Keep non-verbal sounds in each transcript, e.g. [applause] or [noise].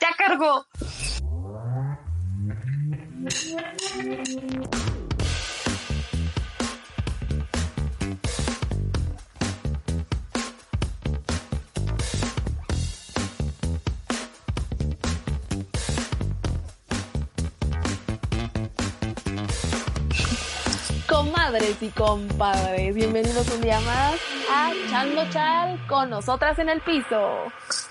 ¡Ya cargó! Comadres y compadres, bienvenidos un día más a Chando Chal con nosotras en el piso.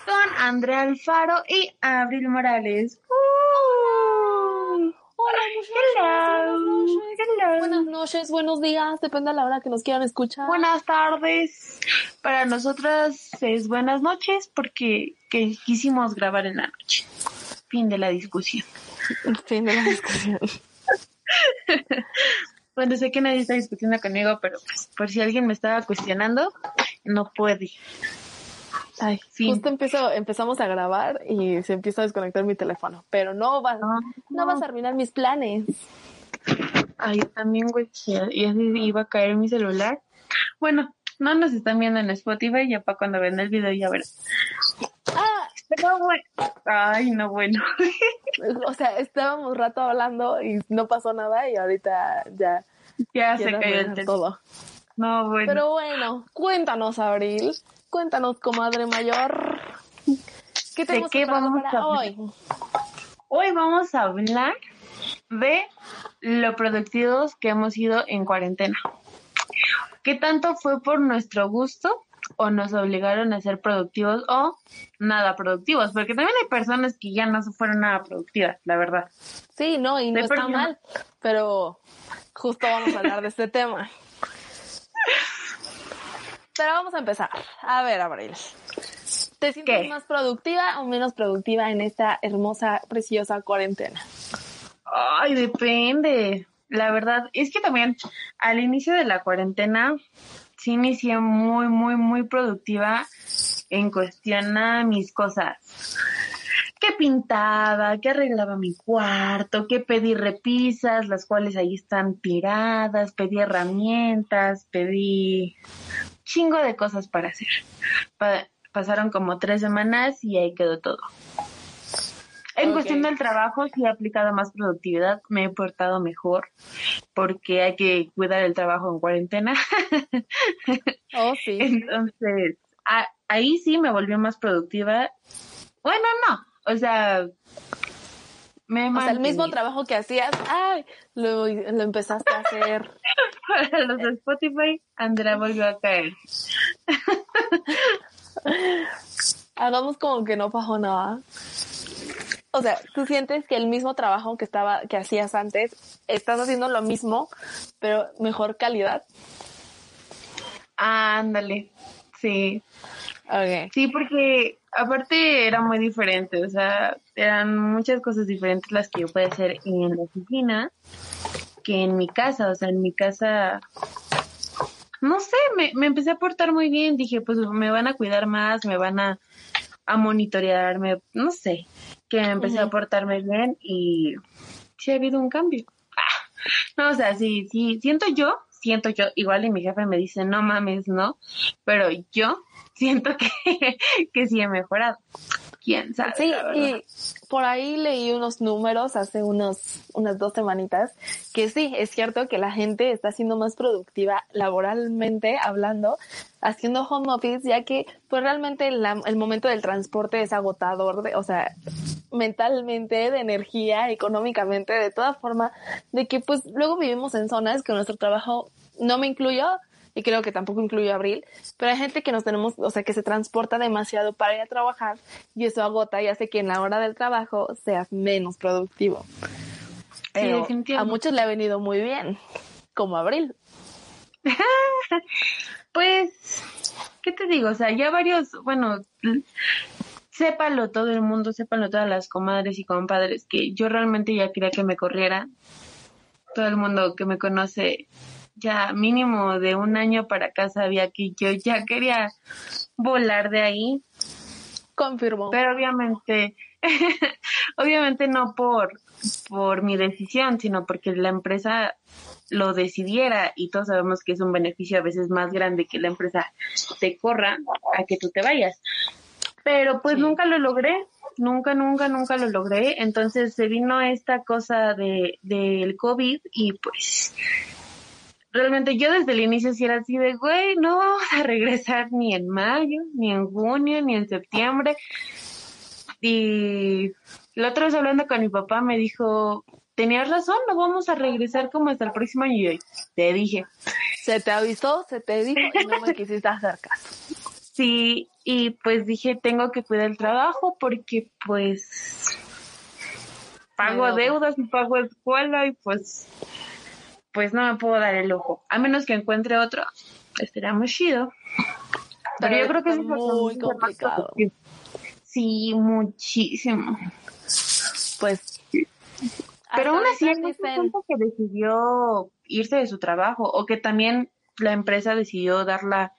Con Andrea Alfaro y Abril Morales. Uh. Hola, Hello. buenas noches. Hello. Buenas noches, buenos días, depende de la hora que nos quieran escuchar. Buenas tardes. Para nosotras es buenas noches porque que quisimos grabar en la noche. Fin de la discusión. Fin de la discusión. [laughs] Bueno, sé que nadie está discutiendo conmigo, pero pues, por si alguien me estaba cuestionando, no puede. Ay, Fin. justo empiezo, empezamos a grabar y se empieza a desconectar mi teléfono, pero no va, no, No, vas a arruinar mis planes. Ay, también, güey, ya se iba a caer mi celular. Bueno, no nos están viendo en Spotify, ya para cuando ven el video ya verán. Ah, Pero bueno, ay, no, bueno. [laughs] o sea, estábamos rato hablando y no pasó nada y ahorita ya ya se cayó el todo. No, bueno. Pero bueno, cuéntanos, Abril. Cuéntanos, comadre mayor. ¿Qué ¿De tenemos qué vamos para a hoy? Hoy vamos a hablar de lo productivos que hemos sido en cuarentena. ¿Qué tanto fue por nuestro gusto o nos obligaron a ser productivos o nada productivos? Porque también hay personas que ya no se fueron nada productivas, la verdad. Sí, no, y no De está mal, pero justo vamos a hablar de este tema. [laughs] Pero vamos a empezar. A ver, Abril. ¿Te sientes ¿Qué? más productiva o menos productiva en esta hermosa, preciosa cuarentena? Ay, depende. La verdad, es que también al inicio de la cuarentena sí inicié muy, muy, muy productiva en cuestión a mis cosas. Que pintaba, que arreglaba mi cuarto, que pedí repisas, las cuales ahí están tiradas, pedí herramientas, pedí chingo de cosas para hacer. Pa- pasaron como tres semanas y ahí quedó todo. En cuestión del trabajo, sí he aplicado más productividad, me he portado mejor, porque hay que cuidar el trabajo en cuarentena. [laughs] Oh, sí. Entonces, a- ahí sí me volvió más productiva. Bueno, no, o sea, me O sea, el mismo trabajo que hacías, ay, lo, lo empezaste a hacer. Para [laughs] los de Spotify, Andrea volvió a caer. [laughs] Hagamos como que no pasó nada. O sea, tú sientes que el mismo trabajo que estaba, que hacías antes, estás haciendo lo mismo, pero mejor calidad. Ándale, sí. Okay. Sí, porque aparte era muy diferente, o sea, eran muchas cosas diferentes las que yo podía hacer en la oficina que en mi casa, o sea, en mi casa, no sé, me, me empecé a portar muy bien, dije, pues me van a cuidar más, me van a, a monitorear, me, no sé, que me empecé a portarme bien y sí ha habido un cambio. Ah, [laughs] no, o sea, sí, sí, siento yo, siento yo, igual y mi jefe me dice, no mames, no, pero yo siento que, [laughs] que sí he mejorado. ¿Quién sabe? Sí, y por ahí leí unos números hace unos, unas dos semanitas que sí, es cierto que la gente está siendo más productiva laboralmente hablando, haciendo home office, ya que pues realmente la- el momento del transporte es agotador, de, o sea, mentalmente, de energía, económicamente, de toda forma, de que pues luego vivimos en zonas que nuestro trabajo no me incluyo y creo que tampoco incluye Abril, pero hay gente que nos tenemos, o sea, que se transporta demasiado para ir a trabajar y eso agota y hace que en la hora del trabajo seas menos productivo. Pero a definitivamente. muchos le ha venido muy bien, como Abril. [laughs] Pues, ¿qué te digo? O sea, ya varios, bueno, sépalo todo el mundo, sépalo todas las comadres y compadres, que yo realmente ya quería que me corriera. Todo el mundo que me conoce ya mínimo de un año para acá sabía que yo ya quería volar de ahí. Confirmo. Pero obviamente, [laughs] obviamente no por, por mi decisión, sino porque la empresa lo decidiera y todos sabemos que es un beneficio a veces más grande que la empresa te corra a que tú te vayas. Pero pues nunca lo logré, nunca, nunca, nunca lo logré. Entonces se vino esta cosa de del COVID y pues realmente yo desde el inicio sí era así de, güey, no vamos a regresar ni en mayo, ni en junio, ni en septiembre. Y la otra vez hablando con mi papá me dijo, tenías razón, no vamos a regresar como hasta el próximo año. Y te dije. Se te avisó, se te dijo y no me quisiste hacer caso. Sí, y pues dije, tengo que cuidar el trabajo porque pues pago deudas y pago escuela y pues pues no me puedo dar el ojo. A menos que encuentre otro, estaría muy chido. Pero, yo creo que es muy complicado. Sí, muchísimo. Pues. Pero aún así hay gente que decidió irse de su trabajo o que también la empresa decidió darla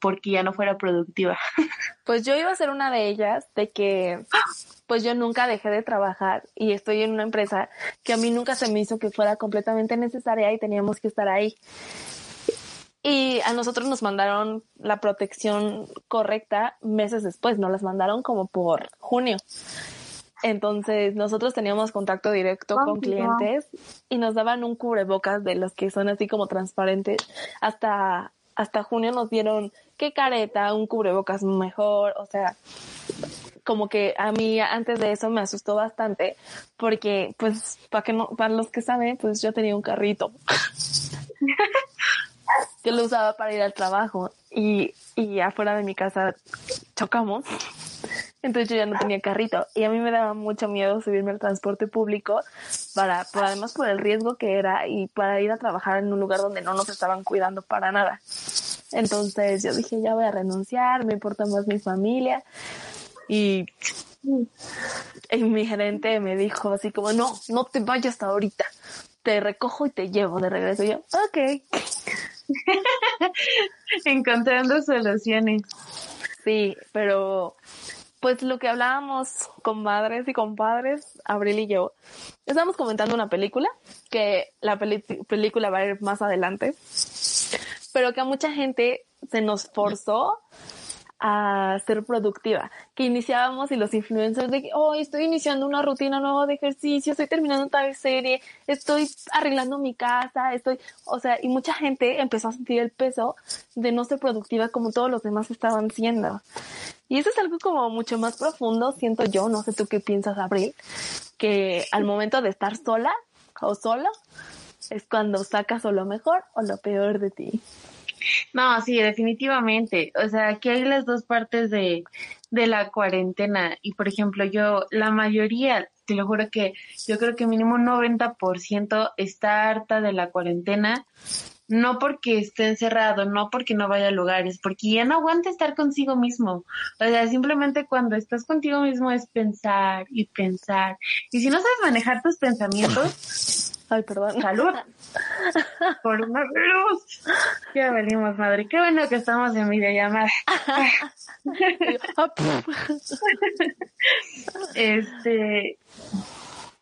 porque ya no fuera productiva. [laughs] Pues yo iba a ser una de ellas, de que pues yo nunca dejé de trabajar y estoy en una empresa que a mí nunca se me hizo que fuera completamente necesaria y teníamos que estar ahí. Y a nosotros nos mandaron la protección correcta meses después, nos las mandaron como por junio. Entonces nosotros teníamos contacto directo con clientes y nos daban un cubrebocas de los que son así como transparentes hasta hasta junio nos dieron qué careta, un cubrebocas mejor, o sea, como que a mí antes de eso me asustó bastante porque pues para que no para los que saben, pues yo tenía un carrito. [laughs] que lo usaba para ir al trabajo y, y afuera de mi casa chocamos. Entonces yo ya no tenía carrito y a mí me daba mucho miedo subirme al transporte público para, además por el riesgo que era y para ir a trabajar en un lugar donde no nos estaban cuidando para nada. Entonces yo dije, ya voy a renunciar, me importa más mi familia y, y mi gerente me dijo así como, no, no te vayas ahorita, te recojo y te llevo de regreso. Y yo, ok. [laughs] Encontrando soluciones. Sí, pero pues lo que hablábamos con madres y compadres, Abril y yo, estábamos comentando una película, que la película va a ir más adelante, pero que a mucha gente se nos forzó a ser productiva, que iniciábamos y los influencers de que, oh, estoy iniciando una rutina nueva de ejercicio, estoy terminando tal serie, estoy arreglando mi casa, estoy, o sea, y mucha gente empezó a sentir el peso de no ser productiva como todos los demás estaban siendo. Y eso es algo como mucho más profundo, siento yo, no sé tú qué piensas, Abril, que al momento de estar sola o solo es cuando sacas o lo mejor o lo peor de ti. No, sí, definitivamente. O sea, aquí hay las dos partes de, de la cuarentena. Y por ejemplo, yo, la mayoría, te lo juro que yo creo que mínimo un 90% está harta de la cuarentena no porque esté encerrado, no porque no vaya a lugares, porque ya no aguanta estar consigo mismo. O sea, simplemente cuando estás contigo mismo es pensar y pensar. Y si no sabes manejar tus pensamientos, ay, perdón, salud. [laughs] Por una luz. Ya venimos, madre. Qué bueno que estamos en videollamada. [laughs] [laughs] este,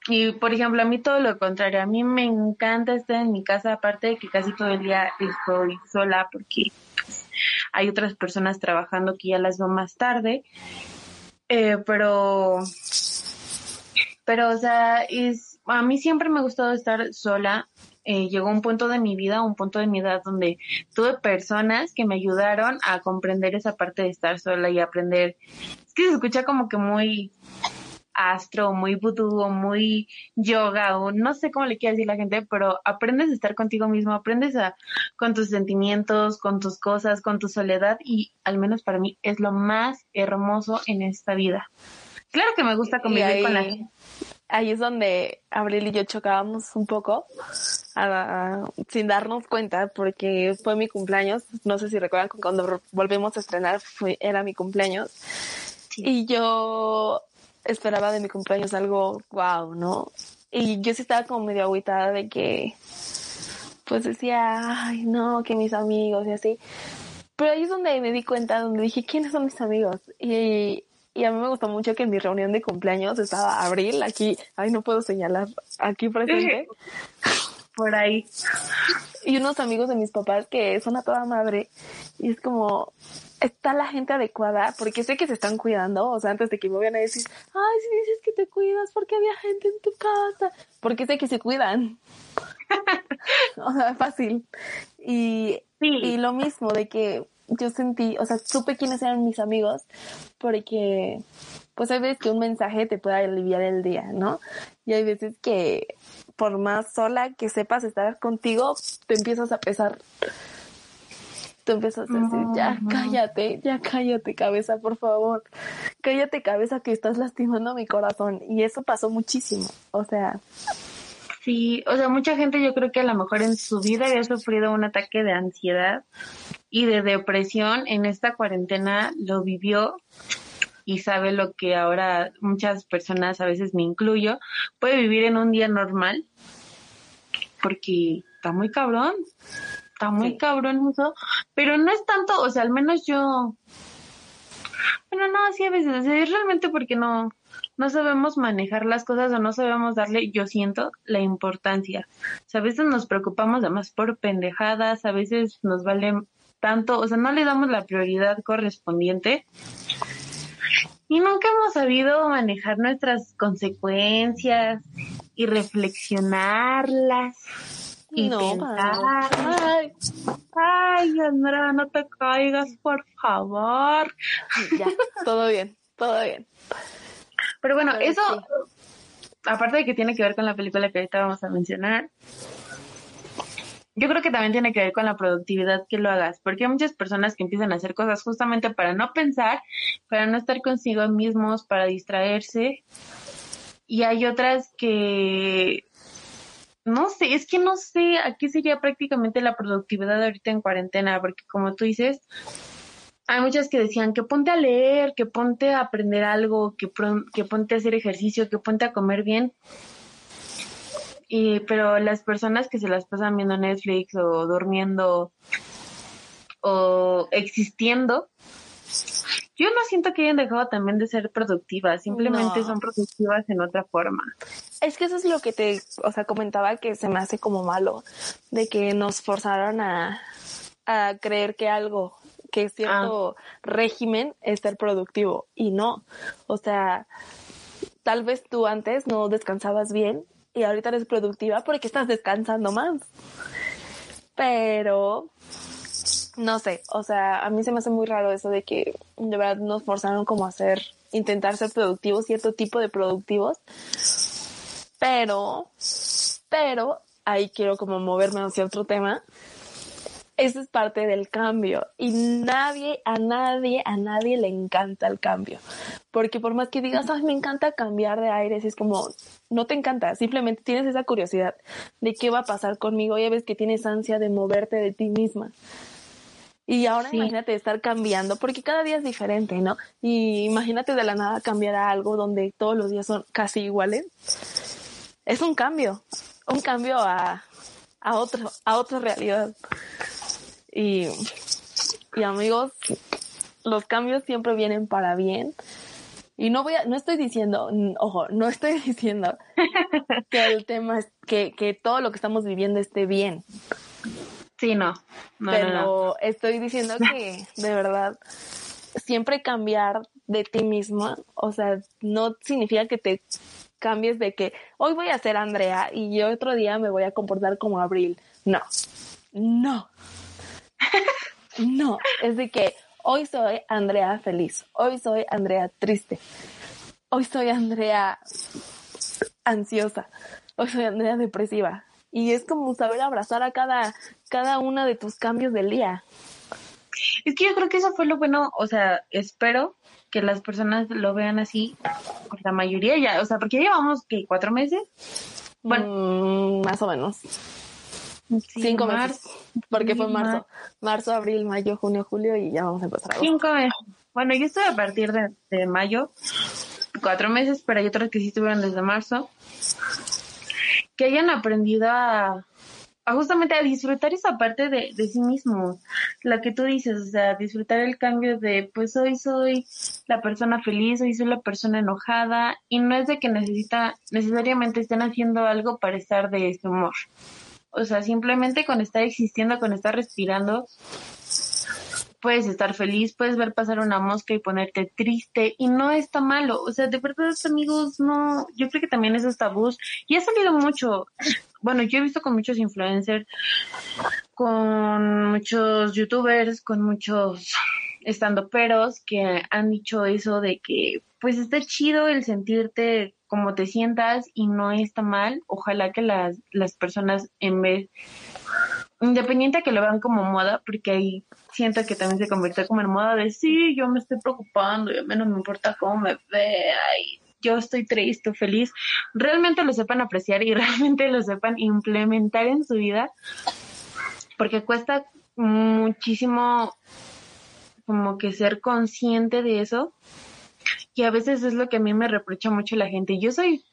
y por ejemplo, a mí todo lo contrario, a mí me encanta estar en mi casa, aparte de que casi todo el día estoy sola porque pues, hay otras personas trabajando que ya las veo más tarde. Eh, pero, pero, o sea, es, a mí siempre me ha gustado estar sola. Eh, llegó un punto de mi vida, un punto de mi edad donde tuve personas que me ayudaron a comprender esa parte de estar sola y aprender. Es que se escucha como que muy astro, muy vudú, o muy yoga, o no sé cómo le quiere decir la gente, pero aprendes a estar contigo mismo, aprendes a, con tus sentimientos, con tus cosas, con tu soledad, y al menos para mí es lo más hermoso en esta vida. Claro que me gusta convivir con la gente. Ahí es donde Abril y yo chocábamos un poco, sin darnos cuenta, porque fue mi cumpleaños. No sé si recuerdan cuando volvemos a estrenar, fue, era mi cumpleaños Y yo esperaba de mi cumpleaños algo wow, ¿no? Y yo sí estaba como medio agüitada de que, pues decía, ay, no, que mis amigos y así. Pero ahí es donde me di cuenta, donde dije, ¿quiénes son mis amigos? Y, y a mí me gustó mucho que en mi reunión de cumpleaños estaba Abril, aquí, ay, no puedo señalar, aquí presente. [laughs] Por ahí. Y unos amigos de mis papás que son a toda madre. Y es como, está la gente adecuada, porque sé que se están cuidando, o sea, antes de que me vayan a decir, ay, si dices que te cuidas, porque había gente en tu casa, porque sé que se cuidan. [laughs] o sea, fácil. Y, y lo mismo de que yo sentí, o sea, supe quiénes eran mis amigos, porque pues hay veces que un mensaje te puede aliviar el día, ¿no? Y hay veces que por más sola que sepas estar contigo, te empiezas a pesar tú empiezas a decir, ya cállate, ya cállate cabeza, por favor, cállate cabeza que estás lastimando mi corazón. Y eso pasó muchísimo, o sea. Sí, o sea, mucha gente yo creo que a lo mejor en su vida había sufrido un ataque de ansiedad y de depresión en esta cuarentena lo vivió y sabe lo que ahora muchas personas, a veces me incluyo, puede vivir en un día normal porque está muy cabrón está muy cabrón eso, pero no es tanto, o sea, al menos yo, bueno, no, así a veces, es realmente porque no, no sabemos manejar las cosas o no sabemos darle, yo siento, la importancia. O sea, a veces nos preocupamos además por pendejadas, a veces nos vale tanto, o sea, no le damos la prioridad correspondiente. Y nunca hemos sabido manejar nuestras consecuencias y reflexionarlas y no, pensar, ay, ay, Andrea, no te caigas, por favor. Ya, todo bien, todo bien. Pero bueno, eso, aparte de que tiene que ver con la película que ahorita vamos a mencionar, yo creo que también tiene que ver con la productividad que lo hagas, porque hay muchas personas que empiezan a hacer cosas justamente para no pensar, para no estar consigo mismos, para distraerse, y hay otras que no sé, es que no sé a qué sería prácticamente la productividad ahorita en cuarentena, porque como tú dices, hay muchas que decían que ponte a leer, que ponte a aprender algo, que, que ponte a hacer ejercicio, que ponte a comer bien. Y, pero las personas que se las pasan viendo Netflix o durmiendo o existiendo, yo no siento que hayan dejado también de ser productivas, simplemente son productivas en otra forma. Es que eso es lo que te, o sea, comentaba que se me hace como malo, de que nos forzaron a, a creer que algo, que cierto ah. régimen es ser productivo y no. O sea, tal vez tú antes no descansabas bien y ahorita eres productiva porque estás descansando más. Pero no sé, o sea, a mí se me hace muy raro eso de que de verdad nos forzaron como a hacer, intentar ser productivos, cierto tipo de productivos, pero, pero, ahí quiero como moverme hacia otro tema. Eso es parte del cambio y nadie, a nadie, a nadie le encanta el cambio. Porque por más que digas, ay, me encanta cambiar de aires, es como, no te encanta, simplemente tienes esa curiosidad de qué va a pasar conmigo, ya ves que tienes ansia de moverte de ti misma. Y ahora imagínate estar cambiando, porque cada día es diferente, ¿no? Y imagínate de la nada cambiar a algo donde todos los días son casi iguales. Es un cambio, un cambio a, a otro, a otra realidad. Y, y amigos, los cambios siempre vienen para bien. Y no voy a, no estoy diciendo, ojo, no estoy [laughs] diciendo que el tema es que, que todo lo que estamos viviendo esté bien. Sí, no. Pero estoy diciendo que [laughs] de verdad siempre cambiar de ti misma, o sea, no significa que te cambies de que hoy voy a ser Andrea y yo otro día me voy a comportar como Abril. No, no, no, es de que hoy soy Andrea feliz, hoy soy Andrea triste, hoy soy Andrea ansiosa, hoy soy Andrea depresiva, y es como saber abrazar a cada, cada uno de tus cambios del día. Es que yo creo que eso fue lo bueno, o sea, espero que las personas lo vean así, por la mayoría ya, o sea, porque ya llevamos, que ¿Cuatro meses? Bueno, mm, más o menos. Cinco meses. Porque fue marzo. Marzo, abril, mayo, junio, julio y ya vamos a empezar. Cinco meses. bueno, yo estuve a partir de, de mayo, cuatro meses, pero hay otros que sí estuvieron desde marzo, que hayan aprendido a, justamente a disfrutar esa parte de, sí mismo, la que tú dices, o sea, disfrutar el cambio de, pues hoy soy la persona feliz, hoy soy la persona enojada, y no es de que necesita, necesariamente estén haciendo algo para estar de ese humor. O sea, simplemente con estar existiendo, con estar respirando, puedes estar feliz, puedes ver pasar una mosca y ponerte triste y no está malo. O sea, de verdad, amigos, no, yo creo que también esos tabús y ha salido mucho. Bueno, yo he visto con muchos influencers, con muchos youtubers, con muchos estando peros que han dicho eso de que pues está chido el sentirte como te sientas y no está mal. Ojalá que las, las personas en vez, independiente que lo vean como moda, porque ahí siento que también se convierte como en moda de sí, yo me estoy preocupando y a mí no me importa cómo me vea y yo estoy triste o feliz, realmente lo sepan apreciar y [laughs] realmente lo sepan implementar en su vida, porque cuesta muchísimo como que ser consciente de eso y a veces es lo que a mí me reprocha mucho la gente. Yo soy,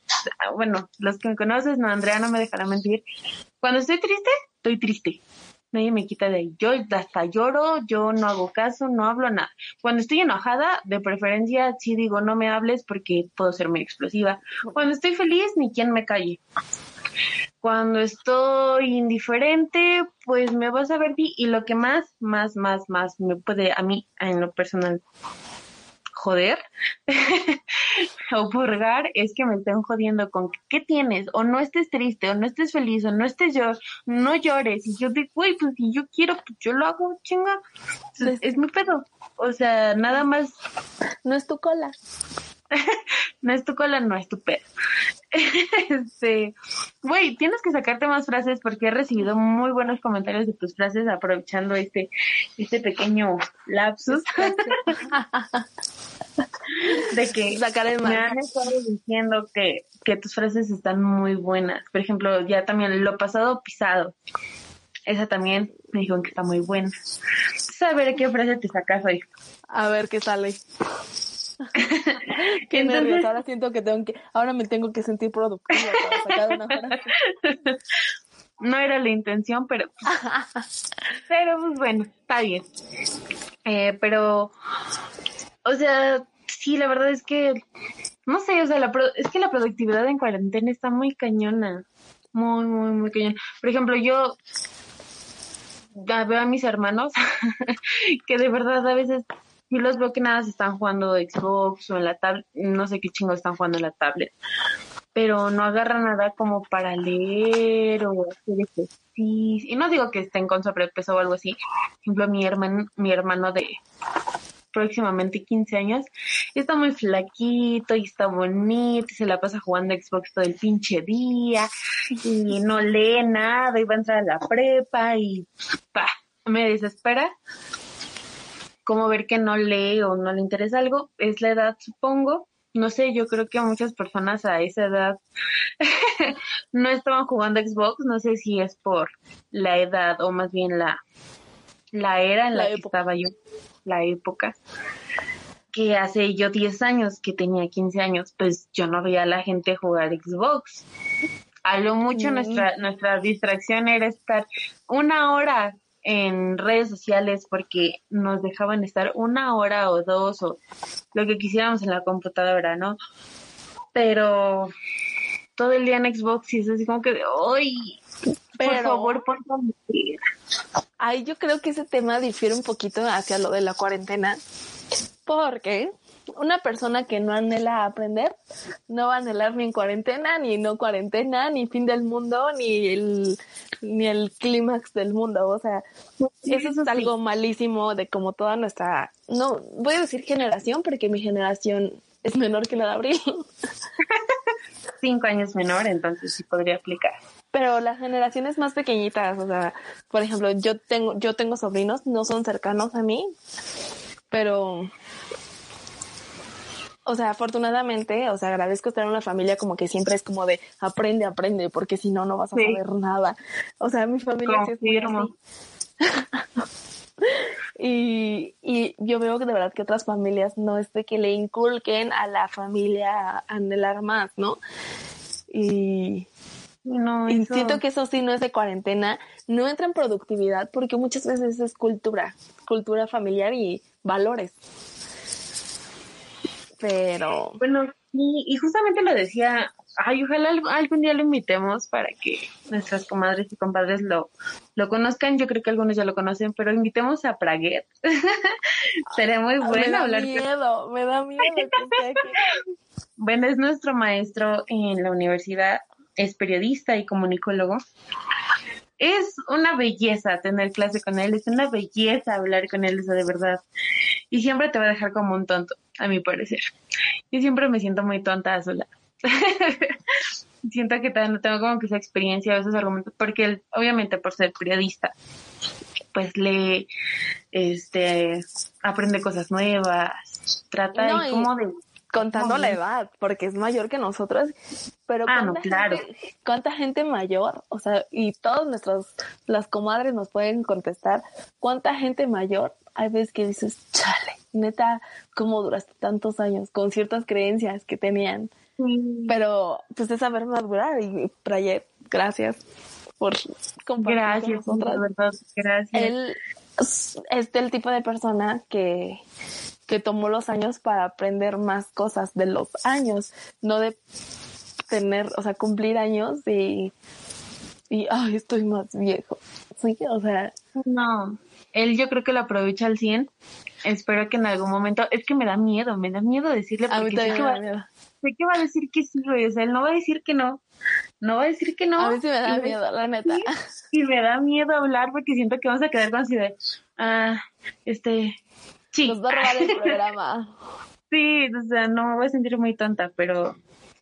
bueno, los que me conoces, no, Andrea no me dejará mentir. Cuando estoy triste, estoy triste. Nadie me quita de ahí. Yo hasta lloro, yo no hago caso, no hablo nada. Cuando estoy enojada, de preferencia sí digo no me hables porque puedo ser muy explosiva. Cuando estoy feliz, ni quien me calle. Cuando estoy indiferente, pues me vas a ver y lo que más, más, más, más me puede a mí, en lo personal, joder [laughs] o purgar es que me estén jodiendo con qué tienes o no estés triste o no estés feliz o no estés yo no llores y yo digo güey pues si yo quiero pues yo lo hago chinga es, es mi pedo o sea nada más no es tu cola [laughs] no es tu cola, no es tu pedo. [laughs] este, güey, tienes que sacarte más frases porque he recibido muy buenos comentarios de tus frases aprovechando este, este pequeño lapsus. [laughs] de que me han estado diciendo que, que tus frases están muy buenas. Por ejemplo, ya también lo pasado pisado. Esa también me dijeron que está muy buena. Saber qué frase te sacas hoy. A ver qué sale. [laughs] Qué nervios, ahora siento que tengo que, ahora me tengo que sentir productiva para sacar una frase. [laughs] No era la intención, pero, [laughs] pero pues bueno, está bien. Eh, pero, o sea, sí, la verdad es que, no sé, o sea, la es que la productividad en cuarentena está muy cañona. Muy, muy, muy cañona. Por ejemplo, yo veo a mis hermanos que de verdad a veces yo los veo que nada se están jugando Xbox o en la tablet, no sé qué chingo están jugando en la tablet, pero no agarran nada como para leer o hacer ejercicio. Y no digo que estén con sobrepeso o algo así. Por ejemplo, mi hermano, mi hermano de próximamente 15 años, está muy flaquito y está bonito y se la pasa jugando Xbox todo el pinche día y no lee nada y va a entrar a la prepa y pa, me desespera como ver que no lee o no le interesa algo, es la edad, supongo. No sé, yo creo que muchas personas a esa edad [laughs] no estaban jugando Xbox, no sé si es por la edad o más bien la, la era en la, que estaba yo, la época que hace yo 10 años, que tenía 15 años, pues yo no veía a la gente jugar Xbox. A lo mucho mm. nuestra, nuestra distracción era estar una hora en redes sociales porque nos dejaban estar una hora o dos o lo que quisiéramos en la computadora, ¿no? Pero todo el día en Xbox y es así como que de hoy, por favor, por favor. Ay, yo creo que ese tema difiere un poquito hacia lo de la cuarentena porque una persona que no anhela aprender no va a anhelar ni en cuarentena, ni no cuarentena, ni fin del mundo, ni el, ni el clímax del mundo. O sea, eso es algo malísimo de como toda nuestra, no, voy a decir generación porque mi generación es menor que la de Abril. [laughs] Cinco años menor, entonces sí podría aplicar. Pero las generaciones más pequeñitas, o sea, por ejemplo, yo tengo, yo tengo sobrinos, no son cercanos a mí, pero o sea, afortunadamente, o sea, agradezco estar en una familia como que siempre es como de aprende, aprende, porque si no, no vas a saber nada. O sea, mi familia sí es muy así. [laughs] Y, y yo veo que de verdad que otras familias no es de que le inculquen a la familia a anhelar más, ¿no? Y, No, y eso- siento que eso sí no es de cuarentena, no entra en productividad porque muchas veces es cultura, cultura familiar y valores. Pero Bueno, y, y justamente lo decía, ay, ojalá al- algún día lo invitemos para que nuestras comadres y compadres lo, lo conozcan. Yo creo que algunos ya lo conocen, pero invitemos a Praguet. [laughs] Sería muy me bueno da hablar con miedo, me da miedo que esté aquí. [laughs] Bueno, es nuestro maestro en la universidad, es periodista y comunicólogo. Es una belleza tener clase con él, es una belleza hablar con él, o sea, de verdad. Y siempre te va a dejar como un tonto, a mi parecer. Yo siempre me siento muy tonta a su lado. siento que no tengo como que esa experiencia o esos argumentos, porque él, obviamente por ser periodista, pues le, este, aprende cosas nuevas, trata No, ahí y- como de contando la edad, porque es mayor que nosotros, pero Ah, no, ¿cuánta claro. gente- cuánta gente mayor, o sea, y todas nuestras, las comadres nos pueden contestar, cuánta gente mayor hay veces que dices, chale, neta, ¿cómo duraste tantos años con ciertas creencias que tenían? Pero pues es saber madurar y Prayet, gracias por compartir Gracias, con nosotras. verdad, gracias. Él es es del tipo de persona que, que tomó los años para aprender más cosas de los años, no de tener, o sea, cumplir años y, y ay, estoy más viejo. Sí, o sea, No, él yo creo que lo aprovecha al 100. Espero que en algún momento, es que me da miedo, me da miedo decirle a mí porque sé que, va, miedo. sé que va a decir que sí, güey, o sea, él no va a decir que no, no va a decir que no. A mí sí me da y miedo, la neta. Y me da miedo hablar porque siento que vamos a quedar con así de, ah, este, sí, Nos va a robar el programa. [laughs] sí, o sea, no me voy a sentir muy tonta, pero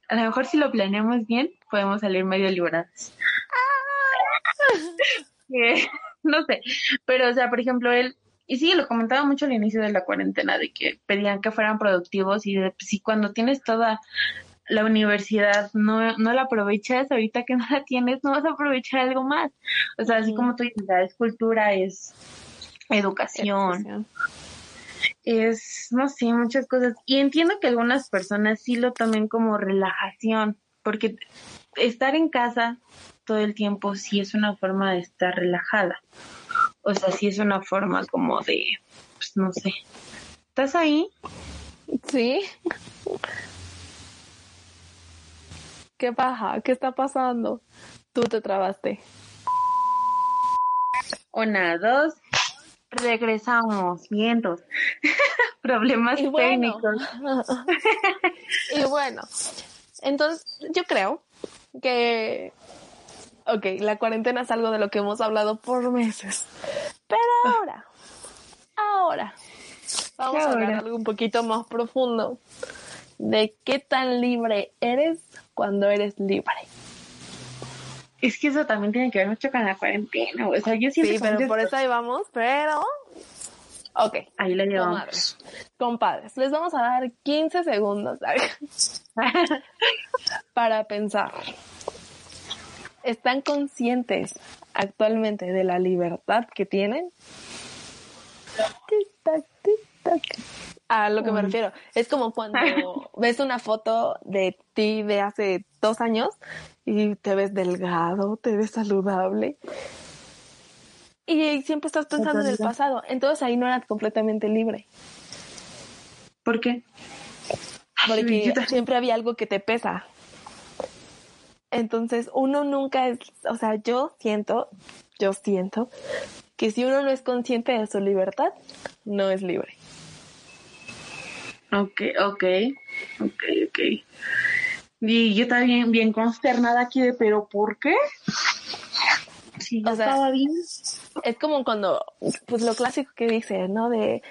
a lo mejor si lo planeamos bien, podemos salir medio liberadas. [laughs] Eh, no sé, pero o sea, por ejemplo, él, y sí, lo comentaba mucho al inicio de la cuarentena, de que pedían que fueran productivos y de, pues, si cuando tienes toda la universidad no, no la aprovechas, ahorita que [laughs] no la tienes, no vas a aprovechar algo más. O sea, así como tú dices, es cultura, es educación, es, no sé, muchas cosas. Y entiendo que algunas personas sí lo tomen como relajación, porque estar en casa todo el tiempo sí es una forma de estar relajada. O sea, sí es una forma como de, pues no sé. ¿Estás ahí? ¿Sí? ¿Qué paja? ¿Qué está pasando? Tú te trabaste. Una, dos. Regresamos. Vientos. [laughs] Problemas Y bueno, técnicos. [laughs] y bueno, entonces yo creo que, ok, la cuarentena es algo de lo que hemos hablado por meses, pero ahora, ahora, vamos a hablar algo un poquito más profundo de qué tan libre eres cuando eres libre. Es que eso también tiene que ver mucho con la cuarentena. O sea, yo Sí, pero por eso ahí vamos, pero, ok. Ahí la llevamos. Comadres, compadres, les vamos a dar 15 segundos [laughs] para pensar. ¿Están conscientes actualmente de la libertad que tienen? Tic, tac, tic, tac. A lo que me refiero. Es como cuando [laughs] ves una foto de ti de hace dos años y te ves delgado, te ves saludable. Y siempre estás pensando en el pasado. Entonces ahí no eras completamente libre. ¿Por qué? Porque siempre había algo que te pesa. Entonces, uno nunca es, o sea, yo siento, yo siento que si uno no es consciente de su libertad, no es libre. Ok, ok, ok, ok. Y yo también bien consternada aquí de, pero ¿por qué? O sea, estaba bien. Es como cuando, pues lo clásico que dice, ¿no? De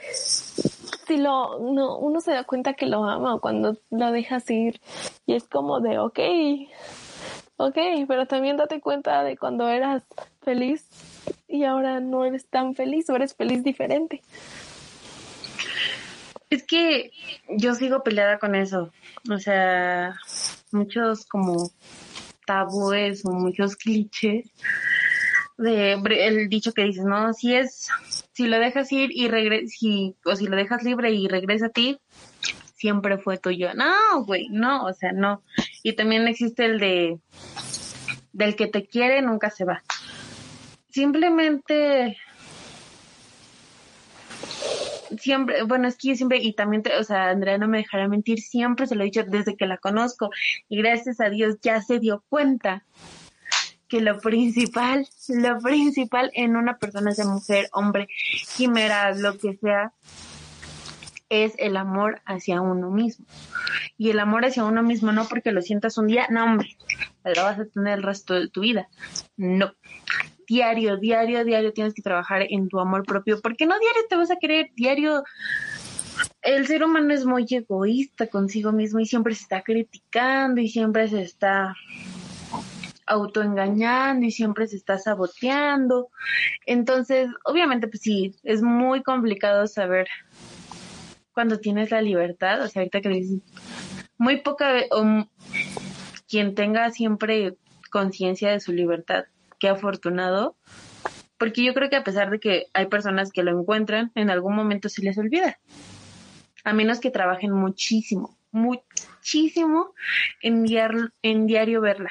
si lo, no, uno se da cuenta que lo ama cuando lo dejas ir y es como de, ok, ok, pero también date cuenta de cuando eras feliz y ahora no eres tan feliz o eres feliz diferente. Es que yo sigo peleada con eso. O sea, muchos como tabúes o muchos clichés de el dicho que dices, no, si es si lo dejas ir y regresa, o si lo dejas libre y regresa a ti, siempre fue tuyo. No, güey, no, o sea, no. Y también existe el de, del que te quiere nunca se va. Simplemente siempre, bueno, es que yo siempre, y también, o sea, Andrea no me dejará mentir, siempre se lo he dicho desde que la conozco, y gracias a Dios ya se dio cuenta que lo principal, lo principal en una persona, sea mujer, hombre, quimera, lo que sea, es el amor hacia uno mismo. Y el amor hacia uno mismo no porque lo sientas un día, no hombre, lo vas a tener el resto de tu vida. No. Diario, diario, diario tienes que trabajar en tu amor propio, porque no diario te vas a querer, diario el ser humano es muy egoísta consigo mismo y siempre se está criticando y siempre se está autoengañando y siempre se está saboteando. Entonces, obviamente, pues sí, es muy complicado saber cuando tienes la libertad, o sea, ahorita que dices, muy poca, o quien tenga siempre conciencia de su libertad, qué afortunado, porque yo creo que a pesar de que hay personas que lo encuentran, en algún momento se les olvida, a menos que trabajen muchísimo, muchísimo en, en diario verla.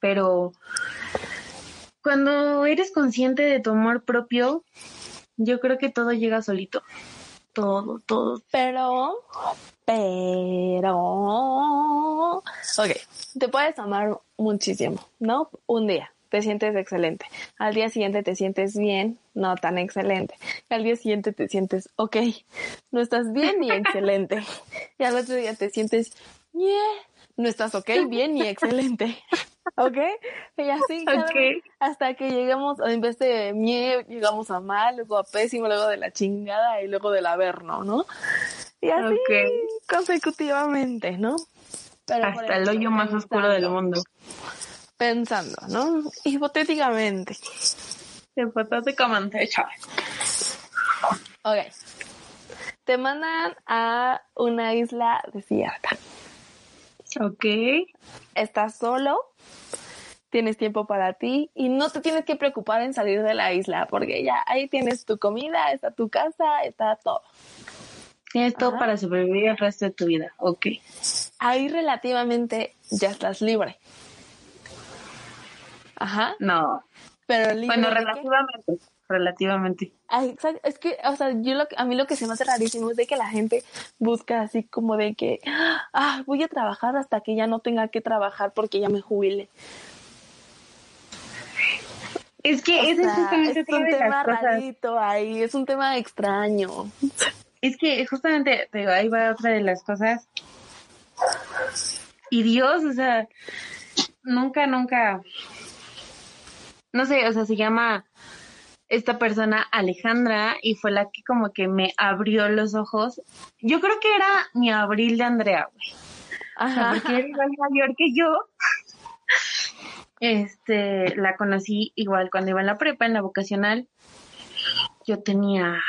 Pero cuando eres consciente de tu amor propio, yo creo que todo llega solito todo, todo. Pero, pero, ok, te puedes amar muchísimo, ¿no? Un día te sientes excelente, al día siguiente te sientes bien, no tan excelente, al día siguiente te sientes, ok, no estás bien ni excelente, [laughs] y al otro día te sientes, yeah, no estás ok, bien ni excelente. [laughs] ¿Ok? Y así [laughs] hasta que lleguemos, en vez de mie, llegamos a mal, luego a pésimo, luego de la chingada y luego del averno, ¿no? Y así consecutivamente, ¿no? hasta el hoyo más oscuro del mundo. Pensando, ¿no? Hipotéticamente. Hipotéticamente, chaval. Ok. Te mandan a una isla desierta. Ok. Estás solo, tienes tiempo para ti y no te tienes que preocupar en salir de la isla porque ya ahí tienes tu comida, está tu casa, está todo. Tienes todo para sobrevivir el resto de tu vida, ok. Ahí relativamente ya estás libre. Ajá. No. Pero libre. Bueno, relativamente relativamente. Es que, o sea, yo lo, a mí lo que se me hace rarísimo es de que la gente busca así como de que, ah, voy a trabajar hasta que ya no tenga que trabajar porque ya me jubile. Es que ese es justamente es un tema rarito ahí, es un tema extraño. Es que justamente, digo, ahí va otra de las cosas. Y Dios, o sea, nunca, nunca, no sé, o sea, se llama esta persona Alejandra y fue la que como que me abrió los ojos. Yo creo que era mi abril de Andrea, güey. Ajá. porque era igual mayor que yo. Este, la conocí igual cuando iba en la prepa, en la vocacional. Yo tenía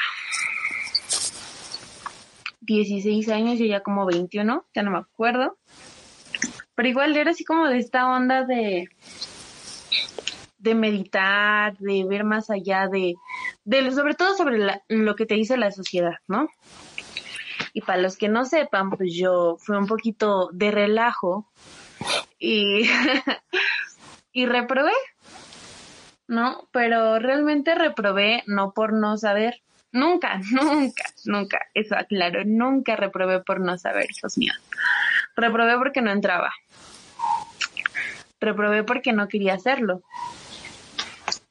16 años y ella como 21, ya no me acuerdo. Pero igual era así como de esta onda de de meditar, de ver más allá de, de sobre todo sobre lo que te dice la sociedad, ¿no? Y para los que no sepan, pues yo fui un poquito de relajo y, [laughs] y reprobé, ¿no? Pero realmente reprobé no por no saber, nunca, [laughs] nunca, nunca, eso aclaro, nunca reprobé por no saber, hijos míos. Reprobé porque no entraba. Reprobé porque no quería hacerlo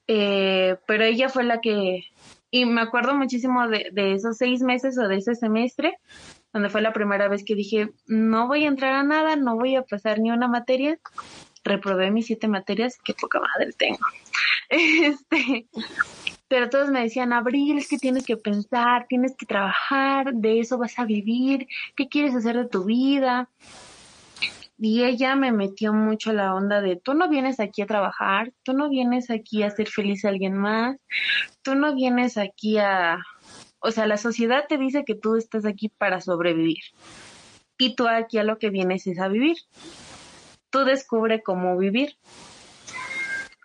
eh, pero ella fue la que, y me acuerdo muchísimo de, de esos seis meses o de ese semestre, donde fue la primera vez que dije, no voy a entrar a nada, no voy a pasar ni una materia. Reprobé mis siete materias, qué poca madre tengo. [laughs] Este, pero todos me decían, Abril, es que tienes que pensar, tienes que trabajar, de eso vas a vivir, ¿qué quieres hacer de tu vida? Y ella me metió mucho la onda de, tú no vienes aquí a trabajar, tú no vienes aquí a hacer feliz a alguien más, tú no vienes aquí a... O sea, la sociedad te dice que tú estás aquí para sobrevivir. Y tú aquí a lo que vienes es a vivir. Tú descubre cómo vivir.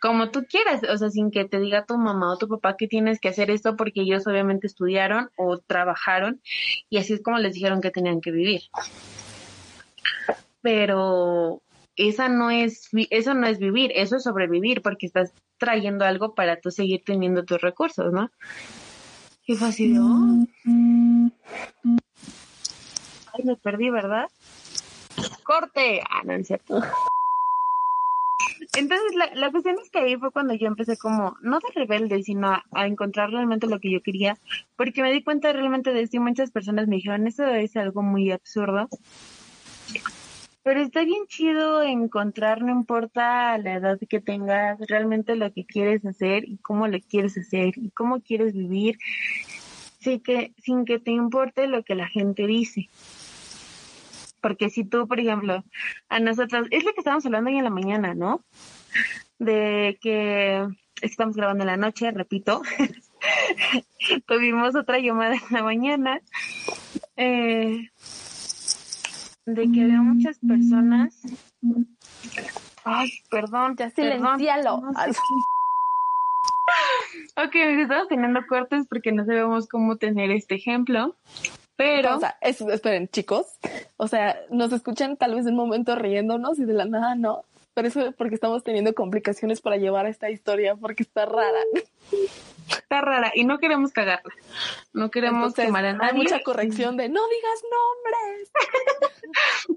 como tú quieras, o sea, sin que te diga tu mamá o tu papá que tienes que hacer esto porque ellos obviamente estudiaron o trabajaron y así es como les dijeron que tenían que vivir. Pero esa no es, eso no es vivir, eso es sobrevivir porque estás trayendo algo para tú seguir teniendo tus recursos, ¿no? Qué fácil. Ay, me perdí, ¿verdad? Corte. Ah, no, es cierto. Entonces, la, la cuestión es que ahí fue cuando yo empecé como, no de rebelde, sino a, encontrar realmente lo que yo quería, porque me di cuenta realmente de esto y muchas personas me dijeron, eso es algo muy absurdo. Pero está bien chido encontrar, no importa la edad que tengas, realmente lo que quieres hacer y cómo lo quieres hacer y cómo quieres vivir, sin que, sin que te importe lo que la gente dice. Porque si tú, por ejemplo, a nosotros, es lo que estábamos hablando hoy en la mañana, ¿no? De que estamos grabando en la noche, repito. [laughs] Tuvimos otra llamada en la mañana. Eh, de que había muchas personas. Ay, perdón. Ya silencialo. [laughs] ok, estamos teniendo cortes porque no sabemos cómo tener este ejemplo. Pero. O sea, esperen, chicos. O sea, nos escuchan tal vez en un momento riéndonos y de la nada no. Pero eso es porque estamos teniendo complicaciones para llevar esta historia porque está rara. Está rara y no queremos cagarla. No queremos quemar a nadie. Hay mucha corrección de no digas nombres.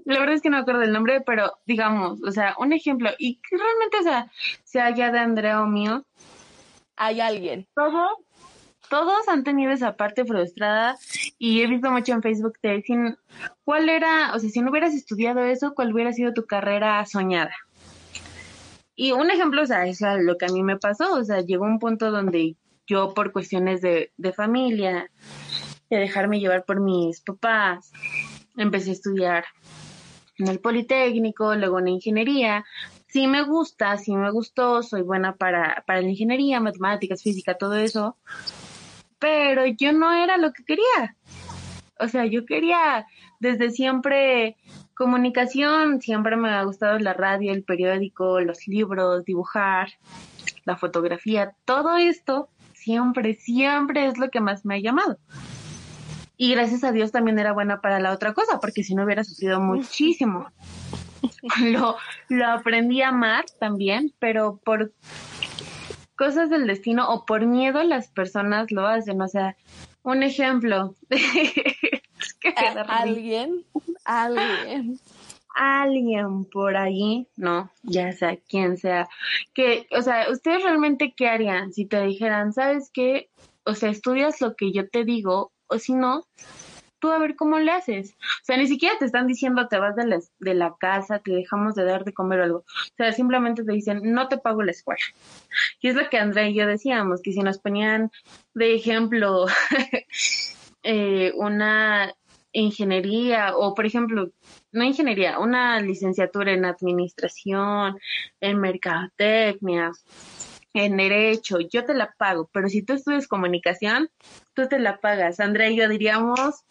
[laughs] La verdad es que no me acuerdo del nombre, pero digamos, o sea, un ejemplo y que realmente, o sea, sea ya de Andrea o mío. Hay alguien. Todo todos han tenido esa parte frustrada y he visto mucho en Facebook te dicen cuál era, o sea, si no hubieras estudiado eso, cuál hubiera sido tu carrera soñada. Y un ejemplo, o sea, es lo que a mí me pasó, o sea, llegó un punto donde yo por cuestiones de, de familia, de dejarme llevar por mis papás, empecé a estudiar en el Politécnico, luego en ingeniería. Sí me gusta, sí me gustó, soy buena para, para la ingeniería, matemáticas, física, todo eso pero yo no era lo que quería. O sea, yo quería desde siempre comunicación, siempre me ha gustado la radio, el periódico, los libros, dibujar, la fotografía, todo esto siempre, siempre es lo que más me ha llamado. Y gracias a Dios también era buena para la otra cosa, porque si no hubiera sufrido muchísimo. [laughs] lo, lo aprendí a amar también, pero por cosas del destino o por miedo las personas lo hacen. O sea, un ejemplo. [laughs] alguien, alguien. Alguien por ahí, no, ya sea quien sea, que, o sea, ustedes realmente qué harían si te dijeran, sabes qué, o sea, estudias lo que yo te digo, o si no, tú a ver cómo le haces. O sea, ni siquiera te están diciendo te vas de la, de la casa, te dejamos de dar de comer o algo. O sea, simplemente te dicen, no te pago la escuela. Y es lo que Andrea y yo decíamos, que si nos ponían de ejemplo [laughs] eh, una ingeniería o, por ejemplo, no ingeniería, una licenciatura en administración, en mercadotecnia, en derecho, yo te la pago, pero si tú estudias comunicación, tú te la pagas. Andrea y yo diríamos,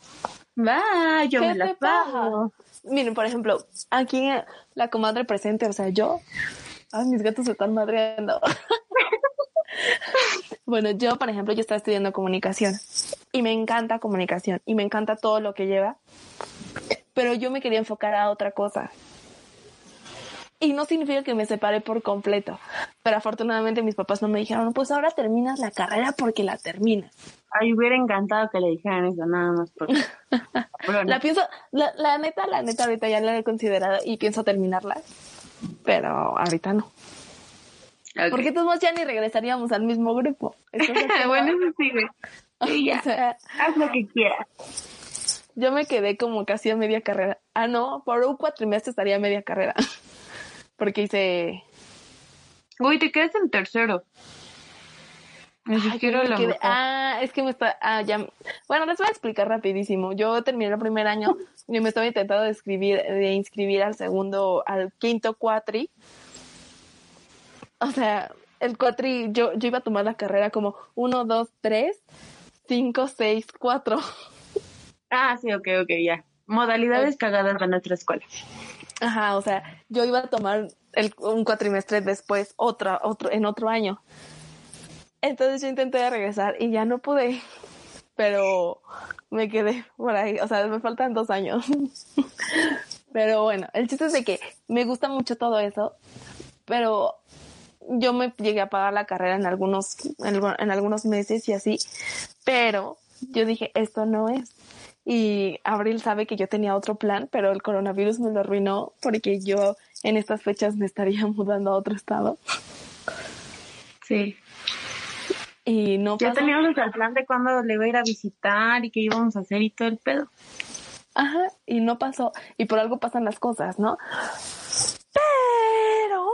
va, yo me la pago. Miren, por ejemplo, aquí la comadre presente, o sea, yo, ay, mis gatos se están madreando. [laughs] bueno, yo, por ejemplo, yo estaba estudiando comunicación y me encanta comunicación y me encanta todo lo que lleva, pero yo me quería enfocar a otra cosa. Y no significa que me separe por completo. Pero afortunadamente mis papás no me dijeron, pues ahora terminas la carrera porque la terminas. Ay, hubiera encantado que le dijeran eso, nada más. Porque... [laughs] La pienso, la, neta, la neta, ahorita ya la he considerado y pienso terminarla. Pero ahorita no. Porque todos ya ni regresaríamos al mismo grupo. [laughs] bueno, eso sí, ya. [laughs] haz lo que quieras. Yo me quedé como casi a media carrera. Ah, no, por un cuatrimestre estaría a media carrera [laughs] porque hice... Uy, te quedas en tercero. Ah, es que me está... Ah, ya... Bueno, les voy a explicar rapidísimo. Yo terminé el primer año y me estaba intentando de, escribir, de inscribir al segundo, al quinto cuatri. O sea, el cuatri, yo, yo iba a tomar la carrera como uno, dos, tres, cinco, seis, cuatro. Ah, sí, ok, ok, ya. Modalidades cagadas de nuestra escuela. Ajá, o sea, yo iba a tomar el, un cuatrimestre después, otra, otro, en otro año. Entonces yo intenté regresar y ya no pude, pero me quedé por ahí, o sea, me faltan dos años. [laughs] pero bueno, el chiste es de que me gusta mucho todo eso, pero yo me llegué a pagar la carrera en algunos, en, algunos meses y así, pero yo dije, esto no es. Y Abril sabe que yo tenía otro plan, pero el coronavirus me lo arruinó porque yo en estas fechas me estaría [laughs] mudando a otro estado. Sí. Y no Ya teníamos el plan de cuándo le iba a ir a visitar y qué íbamos a hacer y todo el pedo. Ajá, y no pasó. Y por algo pasan las cosas, ¿no? Pero,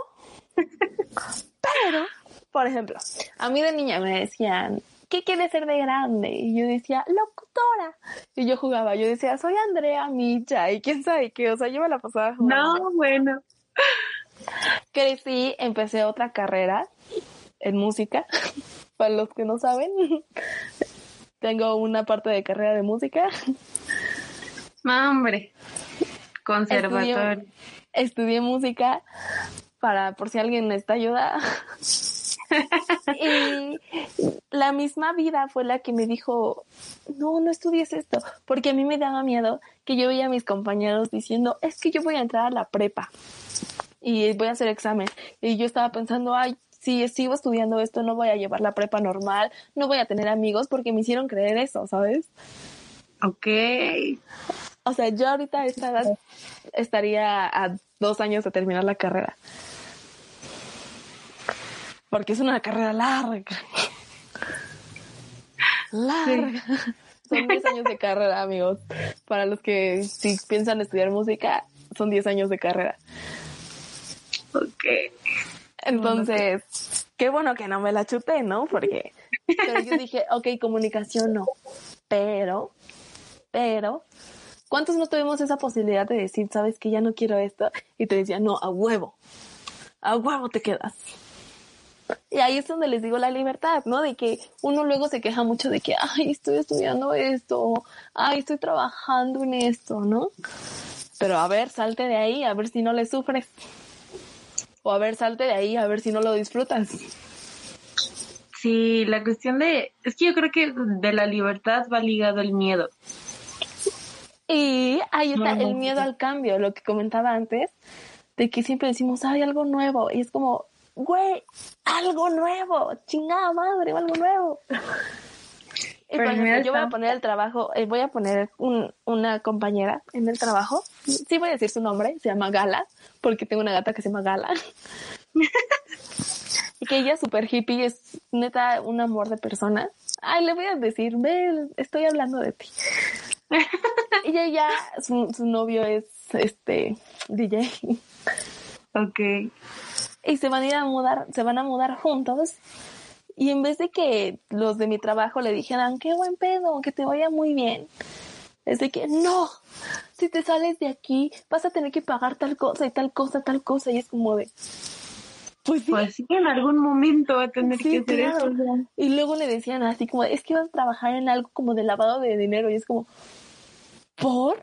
pero, por ejemplo, a mí de niña me decían, ¿qué quieres ser de grande? Y yo decía, locutora. Y yo jugaba, yo decía, soy Andrea Micha, y quién sabe qué, o sea, yo me la pasaba jugando. No, bueno. Crecí, empecé otra carrera en música, [laughs] para los que no saben. [laughs] Tengo una parte de carrera de música. Hombre. Conservatorio. estudié música para por si alguien necesita ayuda. y la misma vida fue la que me dijo, no, no estudies esto, porque a mí me daba miedo que yo veía a mis compañeros diciendo, es que yo voy a entrar a la prepa y voy a hacer examen. Y yo estaba pensando, ay, si sigo estudiando esto, no voy a llevar la prepa normal, no voy a tener amigos porque me hicieron creer eso, ¿sabes? Ok. O sea, yo ahorita a esta edad estaría a dos años de terminar la carrera porque es una carrera larga. larga. Son 10 años de carrera, amigos. Para los que si piensan estudiar música, son 10 años de carrera. Ok. Entonces, qué bueno que no me la chuté, ¿no? Porque pero yo dije, ok, comunicación no. Pero, pero, ¿cuántos no tuvimos esa posibilidad de decir, sabes que ya no quiero esto? Y te decía, no, a huevo. A huevo te quedas. Y ahí es donde les digo la libertad, ¿no? De que uno luego se queja mucho de que, ay, estoy estudiando esto, ay, estoy trabajando en esto, ¿no? Pero a ver, salte de ahí, a ver si no le sufres. O a ver, salte de ahí, a ver si no lo disfrutas. Sí, la cuestión de, es que yo creo que de la libertad va ligado el miedo. Y ahí está el miedo al cambio, lo que comentaba antes, de que siempre decimos, hay algo nuevo, y es como, güey, algo nuevo, chingada madre, algo nuevo. Y yo voy a poner el trabajo, eh, voy a poner un, una compañera en el trabajo, sí voy a decir su nombre, se llama Gala, porque tengo una gata que se llama Gala. [laughs] y que ella es súper hippie, es neta un amor de persona. Ay, le voy a decir, ve, estoy hablando de ti. Y ella, su, su novio es este DJ. Ok y se van a ir a mudar, se van a mudar juntos. Y en vez de que los de mi trabajo le dijeran, qué buen pedo, que te vaya muy bien, es de que no, si te sales de aquí vas a tener que pagar tal cosa y tal cosa, tal cosa. Y es como de, pues sí. Pues sí, en algún momento va a tener que hacer eso. Y luego le decían así como, es que vas a trabajar en algo como de lavado de dinero. Y es como, ¿por?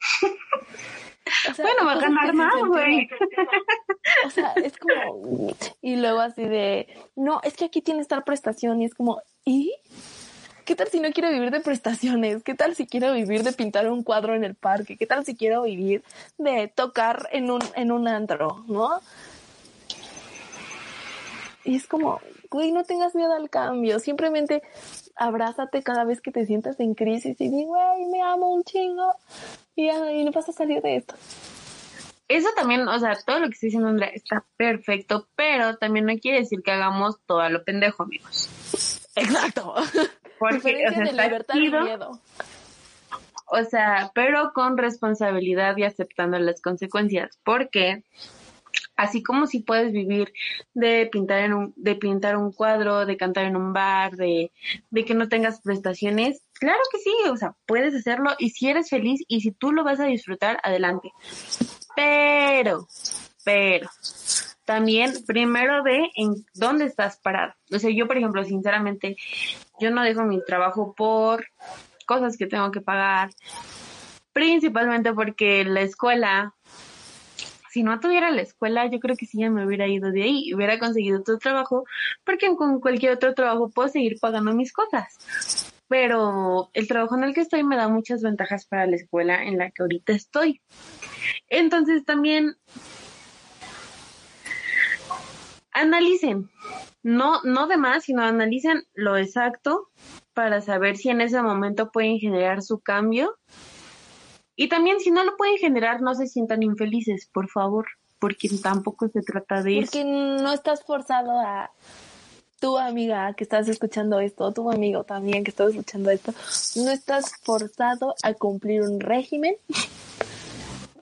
[laughs] bueno, va a ganar más, güey. O sea, es como, y luego así de, no, es que aquí tiene estar prestación y es como, ¿y? ¿Qué tal si no quiero vivir de prestaciones? ¿Qué tal si quiero vivir de pintar un cuadro en el parque? ¿Qué tal si quiero vivir de tocar en un, en un antro, no? Y es como, güey, no tengas miedo al cambio, simplemente abrázate cada vez que te sientas en crisis y di, güey, me amo un chingo y, y no vas a salir de esto eso también, o sea, todo lo que estoy diciendo Andrea está perfecto, pero también no quiere decir que hagamos todo a lo pendejo, amigos. Exacto. [laughs] Porque, o sea, de libertad y miedo. O sea, pero con responsabilidad y aceptando las consecuencias, porque así como si puedes vivir de pintar en un, de pintar un cuadro, de cantar en un bar, de, de que no tengas prestaciones, claro que sí, o sea, puedes hacerlo y si eres feliz y si tú lo vas a disfrutar, adelante. Pero, pero, también primero ve en dónde estás parado. O sea, yo, por ejemplo, sinceramente, yo no dejo mi trabajo por cosas que tengo que pagar, principalmente porque la escuela si no tuviera la escuela, yo creo que sí ya me hubiera ido de ahí y hubiera conseguido otro trabajo, porque con cualquier otro trabajo puedo seguir pagando mis cosas. Pero el trabajo en el que estoy me da muchas ventajas para la escuela en la que ahorita estoy. Entonces también analicen, no, no de más, sino analicen lo exacto para saber si en ese momento pueden generar su cambio. Y también si no lo pueden generar, no se sientan infelices, por favor, porque tampoco se trata de eso. Porque no estás forzado a tu amiga que estás escuchando esto, tu amigo también que estás escuchando esto, no estás forzado a cumplir un régimen,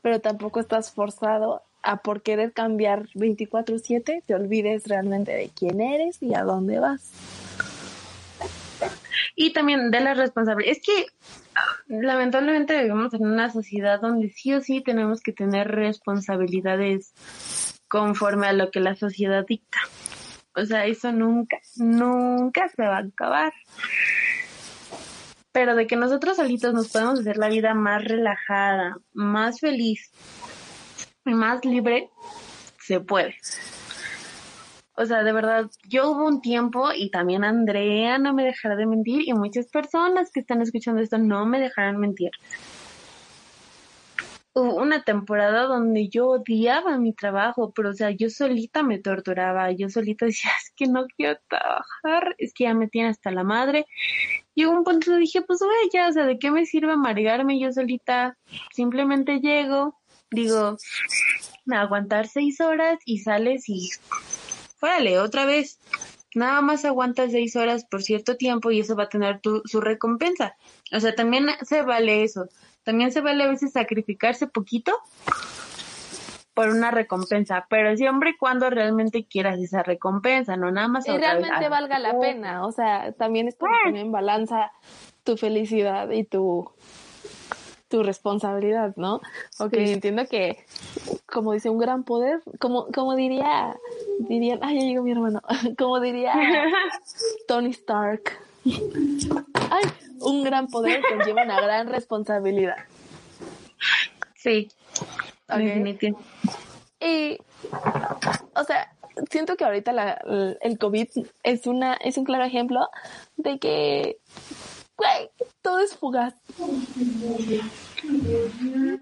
pero tampoco estás forzado a por querer cambiar 24/7 te olvides realmente de quién eres y a dónde vas. Y también de la responsabilidad. Es que lamentablemente vivimos en una sociedad donde sí o sí tenemos que tener responsabilidades conforme a lo que la sociedad dicta. O sea, eso nunca, nunca se va a acabar. Pero de que nosotros solitos nos podemos hacer la vida más relajada, más feliz, más libre se puede. O sea, de verdad, yo hubo un tiempo y también Andrea no me dejará de mentir y muchas personas que están escuchando esto no me dejarán mentir. Hubo una temporada donde yo odiaba mi trabajo, pero o sea, yo solita me torturaba, yo solita [laughs] decía, es que no quiero trabajar, es que ya me tiene hasta la madre. Hubo un punto donde dije, pues güey, o sea, ¿de qué me sirve amargarme yo solita? Simplemente llego, digo, aguantar seis horas y sales y órale, otra vez. Nada más aguantas seis horas por cierto tiempo y eso va a tener tu, su recompensa. O sea, también se vale eso. También se vale a veces sacrificarse poquito por una recompensa, pero siempre y cuando realmente quieras esa recompensa, no nada más. Y realmente valga la pena, o sea, también es como poner en balanza tu felicidad y tu tu responsabilidad, ¿no? Ok, entiendo que, como dice, un gran poder, como, como diría, diría, ay, ya llegó mi hermano, [laughs] como diría [laughs] Tony Stark, ay, un gran poder conlleva una gran responsabilidad. Sí, okay. Y, o sea, siento que ahorita la, el COVID es una, es un claro ejemplo de que güey, todo es fugaz.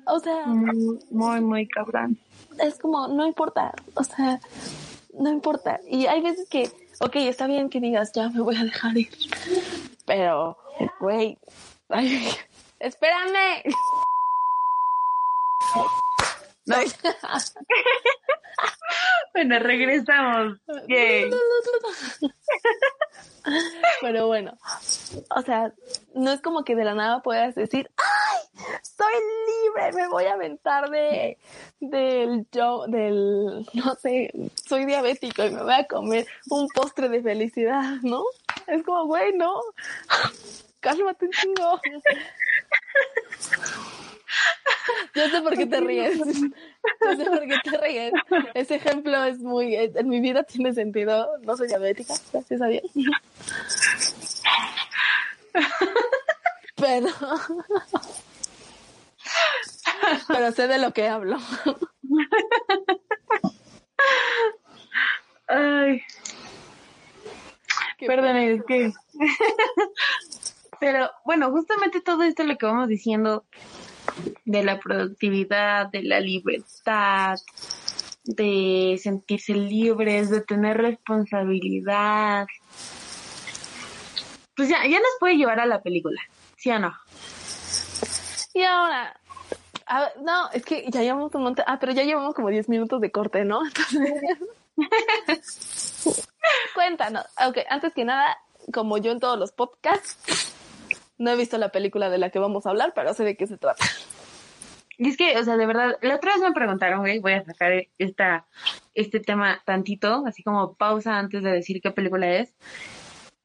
O sea, muy, muy cabrón. Es como, no importa, o sea, no importa. Y hay veces que, ok, está bien que digas, ya me voy a dejar ir. Pero, güey, [laughs] espérame. No. [laughs] bueno, regresamos. Pero bueno, o sea, no es como que de la nada puedas decir, ¡ay! Soy libre, me voy a aventar de, del yo, del, no sé, soy diabético y me voy a comer un postre de felicidad, ¿no? Es como, güey, no. [laughs] Cálmate un chingo. Yo sé por qué te ríes. Yo sé por qué te ríes. Ese ejemplo es muy, en mi vida tiene sentido. No soy diabética, gracias a Dios. Pero, pero sé de lo que hablo. Ay. Perdón, es que. [laughs] Pero bueno, justamente todo esto lo que vamos diciendo de la productividad, de la libertad, de sentirse libres, de tener responsabilidad. Pues ya, ya nos puede llevar a la película, ¿sí o no? Y ahora, no, es que ya llevamos un montón, ah, pero ya llevamos como 10 minutos de corte, ¿no? [laughs] [laughs] cuéntanos, ok, antes que nada, como yo en todos los podcasts, no he visto la película de la que vamos a hablar, pero sé de qué se trata. Y es que, o sea, de verdad, la otra vez me preguntaron, güey, voy a sacar esta, este tema tantito, así como pausa antes de decir qué película es.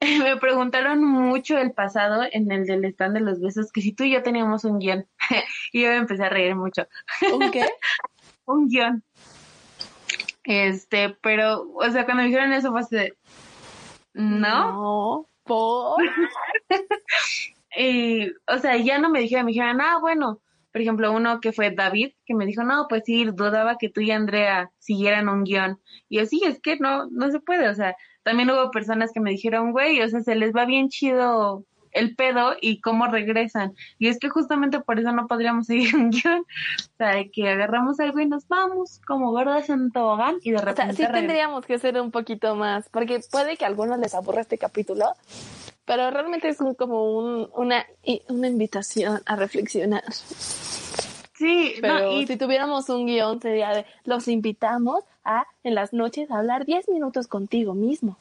[laughs] me preguntaron mucho el pasado en el del stand de los besos, que si tú y yo teníamos un guion. [laughs] y yo me empecé a reír mucho. ¿Un qué? [laughs] un guion. Este, pero, o sea, cuando me dijeron eso fue así de, ¿no? No, por... Y, o sea, ya no me dijeron, me dijeron, ah, bueno, por ejemplo, uno que fue David, que me dijo, no, pues sí, dudaba que tú y Andrea siguieran un guion. Y yo, sí, es que no, no se puede, o sea, también hubo personas que me dijeron, güey, o sea, se les va bien chido el pedo y cómo regresan. Y es que justamente por eso no podríamos [laughs] seguir un guion. O sea, que agarramos algo y nos vamos como gordas en tobogán y de repente... O sea, sí tendríamos que ser un poquito más, porque puede que a algunos les aburra este capítulo, pero realmente es como un, una, una invitación a reflexionar. Sí, pero y... si tuviéramos un guion sería de los invitamos a en las noches a hablar 10 minutos contigo mismo.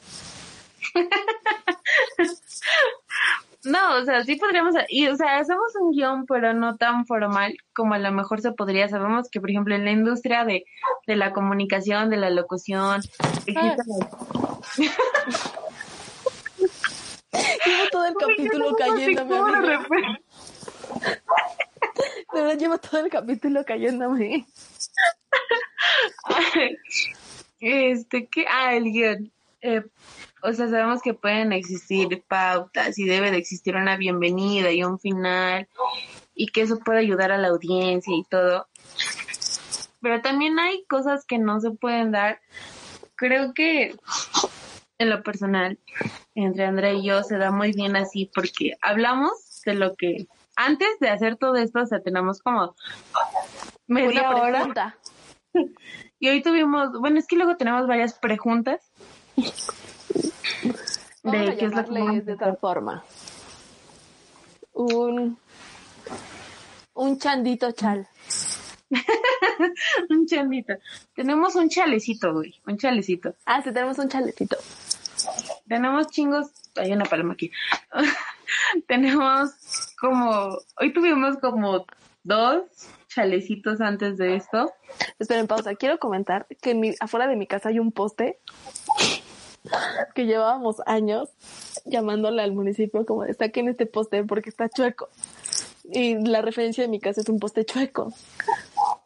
[laughs] no, o sea, sí podríamos, y, o sea, hacemos un guion, pero no tan formal como a lo mejor se podría. Sabemos que, por ejemplo, en la industria de, de la comunicación, de la locución, ah. [laughs] [laughs] Llevo todo el capítulo cayéndome. Pero llevo todo el capítulo cayéndome. Este, ¿qué? Ah, el guion. Eh, o sea, sabemos que pueden existir pautas y debe de existir una bienvenida y un final y que eso puede ayudar a la audiencia y todo. Pero también hay cosas que no se pueden dar. Creo que en lo personal, entre Andrea y yo, se da muy bien así porque hablamos de lo que antes de hacer todo esto, o sea, tenemos como media hora. [laughs] Y hoy tuvimos, bueno, es que luego tenemos varias preguntas. De qué es lo que de tal forma. Un un chandito chal. [laughs] un chandito. Tenemos un chalecito, güey, un chalecito. Ah, sí, tenemos un chalecito. Tenemos chingos, hay una paloma aquí. [laughs] tenemos como, hoy tuvimos como dos chalecitos antes de esto. Esperen, pausa. Quiero comentar que mi, afuera de mi casa hay un poste [laughs] que llevábamos años llamándole al municipio como en este poste porque está chueco. Y la referencia de mi casa es un poste chueco.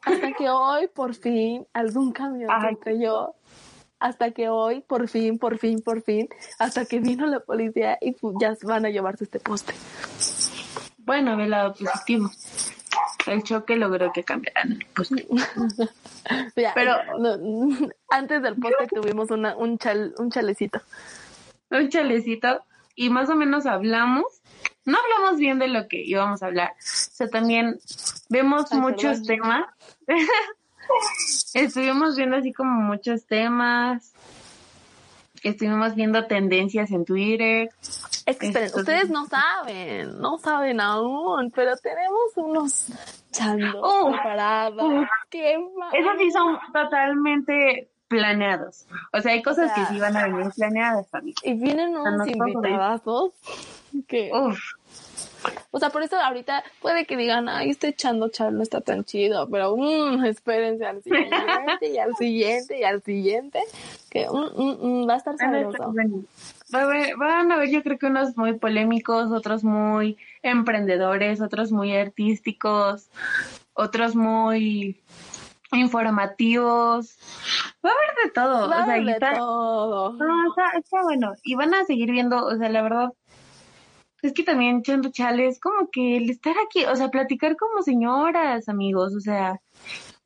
Hasta que hoy, por fin, algún camión se yo hasta que hoy, por fin, por fin, por fin, hasta que vino la policía y ya van a llevarse este poste. Bueno, del lado positivo. El choque logró que cambiaran el poste. [laughs] Pero [laughs] antes del poste tuvimos una, un, chal, un chalecito. Un chalecito y más o menos hablamos. No hablamos bien de lo que íbamos a hablar. O sea, también vemos muchos temas. [laughs] Estuvimos viendo así como muchos temas. Estuvimos viendo tendencias en Twitter. Esperen, ustedes no saben, no saben aún, pero tenemos unos chandos preparados. ¡Qué Esos sí son totalmente planeados. O sea, hay cosas que sí van a venir planeadas también. Y vienen unos invitados que... Uf o sea, por eso ahorita puede que digan, ay, este echando chal no está tan chido, pero mmm, [laughs] espérense al siguiente y al siguiente y al siguiente, que mm, mm, mm, va a estar sabroso. van a ver, yo creo que unos muy polémicos, otros muy emprendedores, otros muy artísticos, otros muy informativos. Va a haber de todo. Va a haber de todo. No, está bueno. Y van a seguir viendo, o sea, la verdad, es que también Chale es como que el estar aquí, o sea, platicar como señoras, amigos, o sea,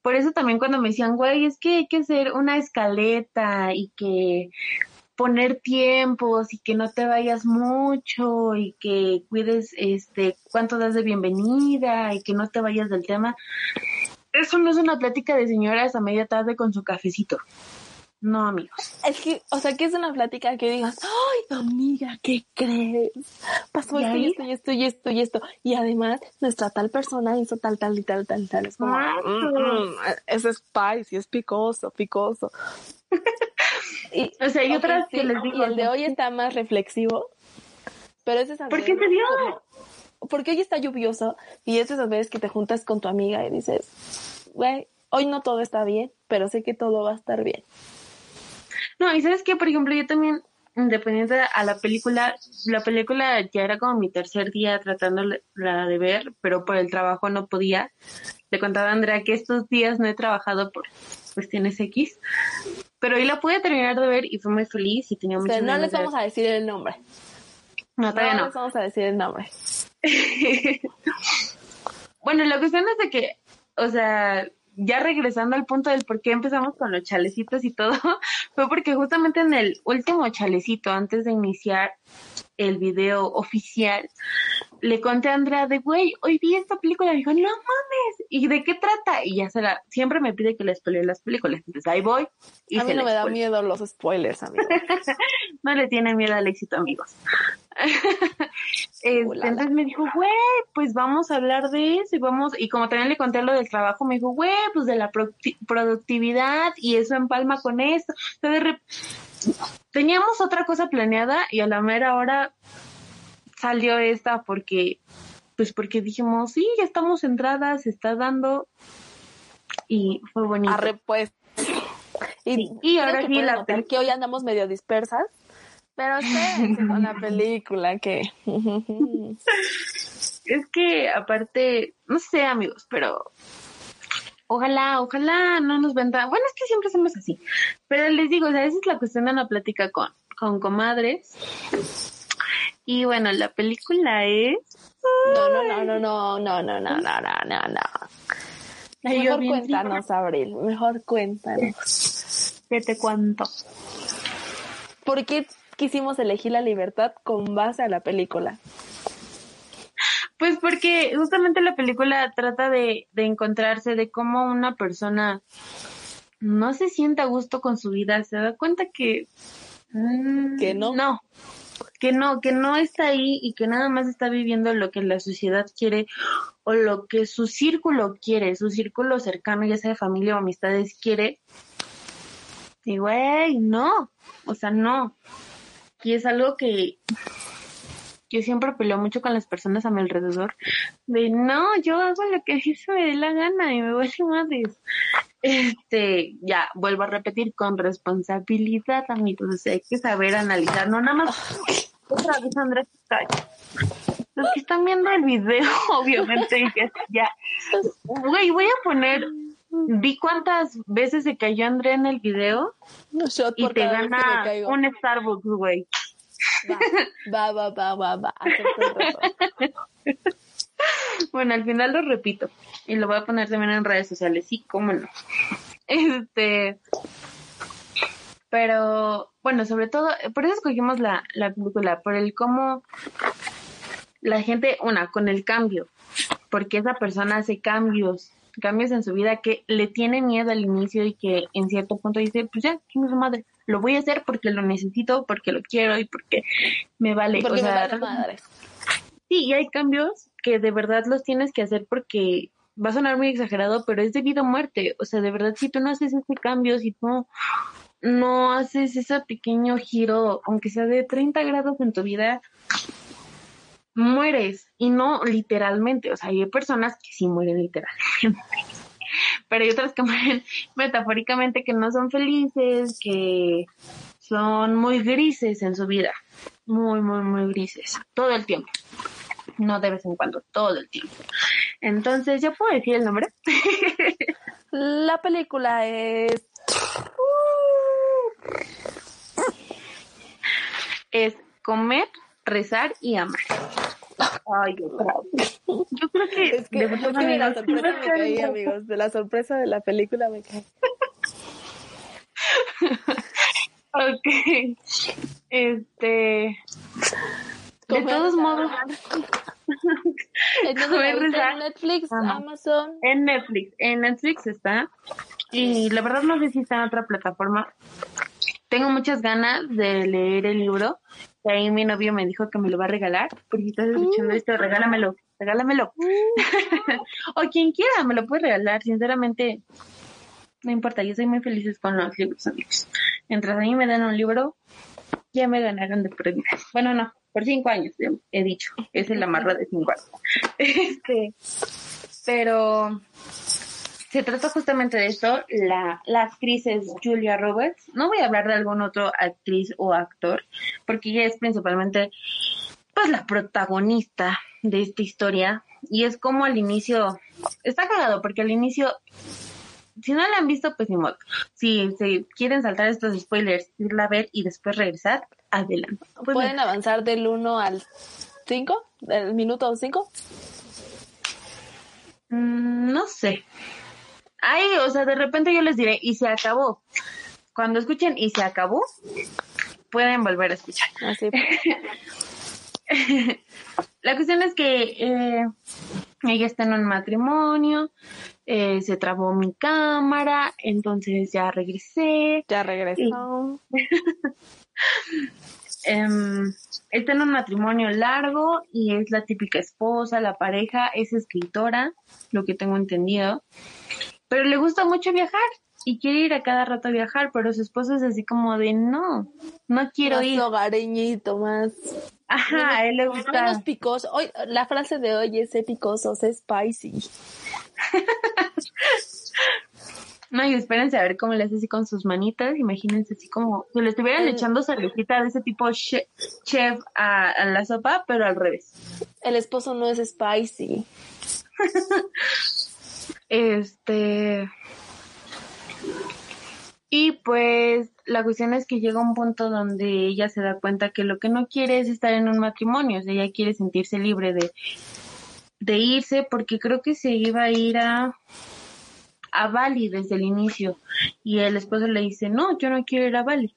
por eso también cuando me decían, güey, es que hay que hacer una escaleta y que poner tiempos y que no te vayas mucho y que cuides este cuánto das de bienvenida y que no te vayas del tema. Eso no es una plática de señoras a media tarde con su cafecito. No, amigos. Es que, o sea, que es una plática que digas, ay, amiga, ¿qué crees? Pasó esto y esto y esto y esto y esto. Y además, nuestra tal persona hizo tal, tal y tal, tal, tal. Es como, mm, mm, es spicy, es picoso, picoso. [laughs] y, o sea, hay otras que les digo. Y el de hoy está más reflexivo. Pero es esa ¿Por qué se dio? porque hoy está lluvioso y es esas veces que te juntas con tu amiga y dices, güey, hoy no todo está bien, pero sé que todo va a estar bien. No, y sabes que, por ejemplo, yo también, independiente a la película, la película ya era como mi tercer día tratándola de ver, pero por el trabajo no podía. Le contaba a Andrea que estos días no he trabajado por cuestiones X, pero hoy la pude terminar de ver y fue muy feliz y tenía mucho no les vamos a decir el nombre. No, todavía no. les vamos a decir el nombre. [laughs] bueno, la cuestión es de que, o sea, ya regresando al punto del por qué empezamos con los chalecitos y todo, [laughs] fue porque justamente en el último chalecito, antes de iniciar el video oficial, le conté a Andrea de, güey, hoy vi esta película, y dijo, no mames, ¿y de qué trata? Y ya se la, siempre me pide que le spoile las películas, entonces ahí voy. Y a mí no me da miedo los spoilers, amigos. [laughs] no le tiene miedo al éxito, amigos. [laughs] este, entonces me dijo, güey, pues vamos a hablar de eso y vamos, y como también le conté lo del trabajo, me dijo, güey, pues de la productividad y eso empalma con esto. Entonces, teníamos otra cosa planeada y a la mera hora salió esta porque, pues porque dijimos, sí, ya estamos entradas, se está dando y fue bonito. Arre pues. Y, ahora sí, la que hoy andamos medio dispersas, pero sí, con la película que... [laughs] es que aparte, no sé amigos, pero ojalá, ojalá no nos vendan. Bueno, es que siempre somos así. Pero les digo, o sea, esa es la cuestión de una plática con, con comadres. Y bueno, la película es. No, no, no, no, no, no, no, no, no, no, no. Mejor cuéntanos, Abril. Mejor cuéntanos. ¿Qué te cuento? ¿Por qué quisimos elegir la libertad con base a la película? Pues porque justamente la película trata de, de encontrarse, de cómo una persona no se siente a gusto con su vida, se da cuenta que... Mm, que no. No, que no, que no está ahí y que nada más está viviendo lo que la sociedad quiere o lo que su círculo quiere, su círculo cercano, ya sea de familia o amistades quiere. Y güey, no, o sea, no. Y es algo que yo siempre peleo mucho con las personas a mi alrededor de no, yo hago lo que se me dé la gana y me voy a madres. Este, ya, vuelvo a repetir, con responsabilidad, amigos, hay que saber analizar, no nada más. Otra vez Andrés Los que están viendo el video, [laughs] obviamente, ya, ya. Güey, voy a poner vi cuántas veces se cayó André en el video y te gana un Starbucks, güey. Va, va, va, va, va. [laughs] bueno, al final lo repito y lo voy a poner también en redes sociales, sí, cómo no. [laughs] Este, pero bueno, sobre todo, por eso escogimos la, la película, por el cómo la gente, una, con el cambio, porque esa persona hace cambios, cambios en su vida que le tiene miedo al inicio y que en cierto punto dice, pues ya, ¿quién es su madre? Lo voy a hacer porque lo necesito, porque lo quiero y porque me vale. Porque me vale madre. Sí, y hay cambios que de verdad los tienes que hacer porque va a sonar muy exagerado, pero es de vida o muerte. O sea, de verdad, si tú no haces ese cambio, si tú no haces ese pequeño giro, aunque sea de 30 grados en tu vida, mueres. Y no literalmente. O sea, hay personas que sí mueren literalmente. Pero hay otras que [laughs] mueren metafóricamente que no son felices, que son muy grises en su vida. Muy, muy, muy grises. Todo el tiempo no de vez en cuando, todo el tiempo. Entonces, ¿ya puedo decir el nombre? [laughs] La película es... es comer, rezar y amar. Ay, yo creo que... Es que, de, la sorpresa me caí, amigos. De la sorpresa de la película me caí. [laughs] ok. Este... De todos modos. [laughs] en Netflix, Amazon. En Netflix, en Netflix está. Y la verdad no sé si está en otra plataforma. Tengo muchas ganas de leer el libro. Y ahí mi novio me dijo que me lo va a regalar. Porque si estás escuchando uh. esto, regálamelo, regálamelo. Uh. [laughs] o quien quiera, me lo puede regalar. Sinceramente, no importa, yo soy muy feliz con los libros, amigos. Mientras a mí me dan un libro, ya me ganaron de premio. Bueno, no, por cinco años, he dicho, es el amarro de cinco años. [laughs] Este, pero se trata justamente de esto, la, la actriz es Julia Roberts, no voy a hablar de algún otro actriz o actor, porque ella es principalmente pues la protagonista de esta historia y es como al inicio, está cagado porque al inicio si no la han visto, pues ni modo. Si se quieren saltar estos spoilers, irla a ver y después regresar, adelante. Pues ¿Pueden avanzar del 1 al 5? ¿Del minuto 5? Mm, no sé. Ay, o sea, de repente yo les diré, y se acabó. Cuando escuchen y se acabó, pueden volver a escuchar. Así. [laughs] La cuestión es que eh, ella está en un matrimonio, eh, se trabó mi cámara, entonces ya regresé. Ya regresó. [laughs] Em, está en un matrimonio largo y es la típica esposa, la pareja, es escritora, lo que tengo entendido, pero le gusta mucho viajar y quiere ir a cada rato a viajar, pero su esposo es así como de no, no quiero más ir. hogareñito, más. Ajá, a él le gusta. Menos picoso. Hoy, la frase de hoy es picosos, es spicy. [laughs] No, y espérense a ver cómo le hace así con sus manitas. Imagínense así como si le estuvieran Mm. echando cervecita de ese tipo che- chef a, a la sopa, pero al revés. El esposo no es spicy. [laughs] Este. Y pues la cuestión es que llega un punto donde ella se da cuenta que lo que no quiere es estar en un matrimonio, o sea, ella quiere sentirse libre de, de irse porque creo que se iba a ir a, a Bali desde el inicio y el esposo le dice, no, yo no quiero ir a Bali.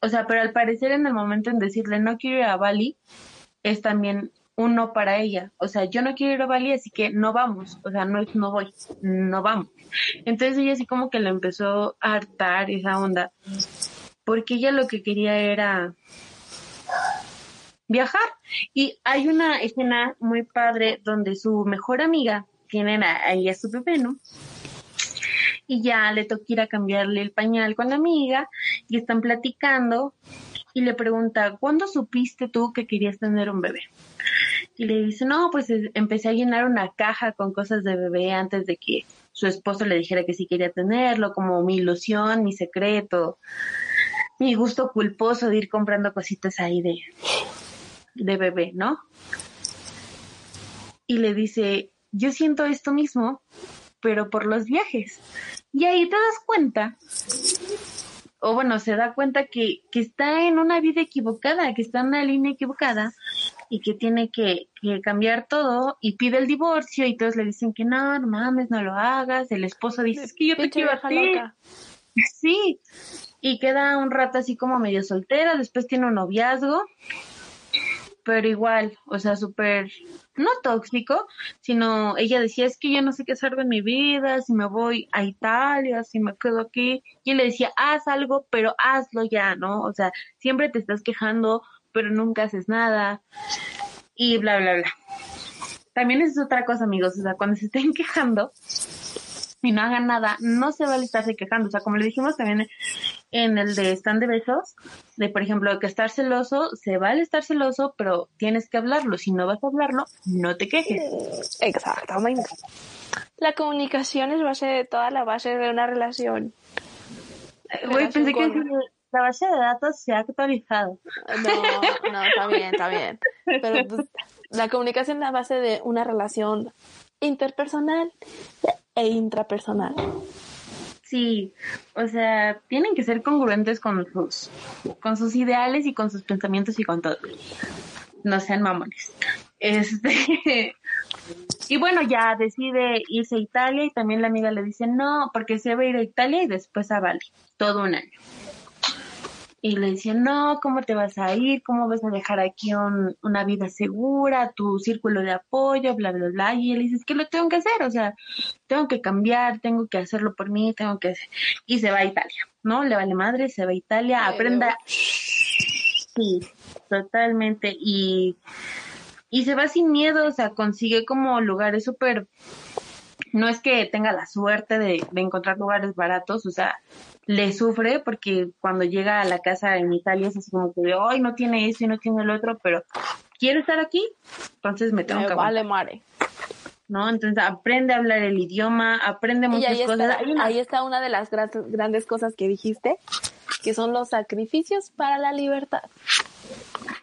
O sea, pero al parecer en el momento en decirle no quiero ir a Bali es también un no para ella. O sea, yo no quiero ir a Bali, así que no vamos. O sea, no no voy, no vamos. Entonces ella así como que le empezó a hartar esa onda. Porque ella lo que quería era viajar. Y hay una escena muy padre donde su mejor amiga, tienen ahí a su bebé, ¿no? Y ya le toca ir a cambiarle el pañal con la amiga y están platicando y le pregunta, ¿cuándo supiste tú que querías tener un bebé? Y le dice, no, pues es- empecé a llenar una caja con cosas de bebé antes de que su esposo le dijera que sí quería tenerlo, como mi ilusión, mi secreto, mi gusto culposo de ir comprando cositas ahí de, de bebé, ¿no? Y le dice, yo siento esto mismo, pero por los viajes. Y ahí te das cuenta, o bueno, se da cuenta que, que está en una vida equivocada, que está en una línea equivocada y que tiene que, que cambiar todo y pide el divorcio y todos le dicen que no, no mames, no lo hagas. El esposo dice, es que yo te quiero a ti. Sí, y queda un rato así como medio soltera, después tiene un noviazgo, pero igual, o sea, súper, no tóxico, sino ella decía, es que yo no sé qué hacer de mi vida, si me voy a Italia, si me quedo aquí, y le decía, haz algo, pero hazlo ya, ¿no? O sea, siempre te estás quejando, pero nunca haces nada, y bla, bla, bla. También es otra cosa, amigos, o sea, cuando se estén [laughs] quejando, y no hagan nada, no se vale estarse quejando. O sea, como le dijimos también en el de stand de besos, de por ejemplo, que estar celoso, se vale estar celoso, pero tienes que hablarlo. Si no vas a hablarlo, no te quejes. Exactamente. La comunicación es base de toda la base de una relación. Güey, pensé que la base de datos se ha actualizado. No, no, está bien, está bien. Pero pues, la comunicación es la base de una relación interpersonal e intrapersonal. Sí, o sea, tienen que ser congruentes con sus, con sus ideales y con sus pensamientos y con todo. No sean mamones. Este, [laughs] y bueno, ya decide irse a Italia y también la amiga le dice no, porque se va a ir a Italia y después a Bali, todo un año. Y le dice, no, ¿cómo te vas a ir? ¿Cómo vas a dejar aquí un- una vida segura, tu círculo de apoyo, bla, bla, bla? Y él dice, es que lo tengo que hacer, o sea, tengo que cambiar, tengo que hacerlo por mí, tengo que... Y se va a Italia, ¿no? Le vale madre, se va a Italia, aprenda... Sí, totalmente. Y, y se va sin miedo, o sea, consigue como lugares súper... No es que tenga la suerte de, de encontrar lugares baratos, o sea, le sufre porque cuando llega a la casa en Italia es así como que, ay, no tiene esto y no tiene el otro, pero quiero estar aquí, entonces me tengo Me que vale mare. ¿no? Entonces aprende a hablar el idioma, aprende muchas ahí cosas. está, ahí está una de las gra- grandes cosas que dijiste, que son los sacrificios para la libertad.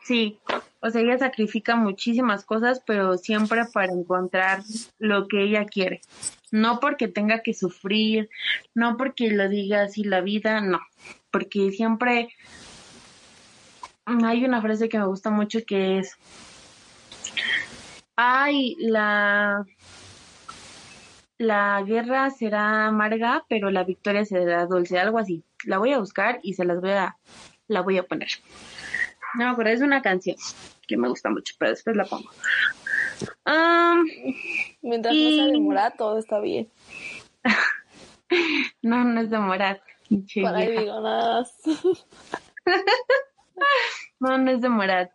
Sí, o sea, ella sacrifica muchísimas cosas, pero siempre para encontrar lo que ella quiere. No porque tenga que sufrir, no porque lo diga así la vida, no, porque siempre hay una frase que me gusta mucho que es, ay, la, la guerra será amarga, pero la victoria será dulce, algo así. La voy a buscar y se las voy a, la voy a poner. No me acuerdo, es una canción que me gusta mucho, pero después la pongo. Mientras no sea de Morat, todo está bien. [laughs] no, no es de Morat. Por ahí digo nada. [laughs] no, no es de Morat.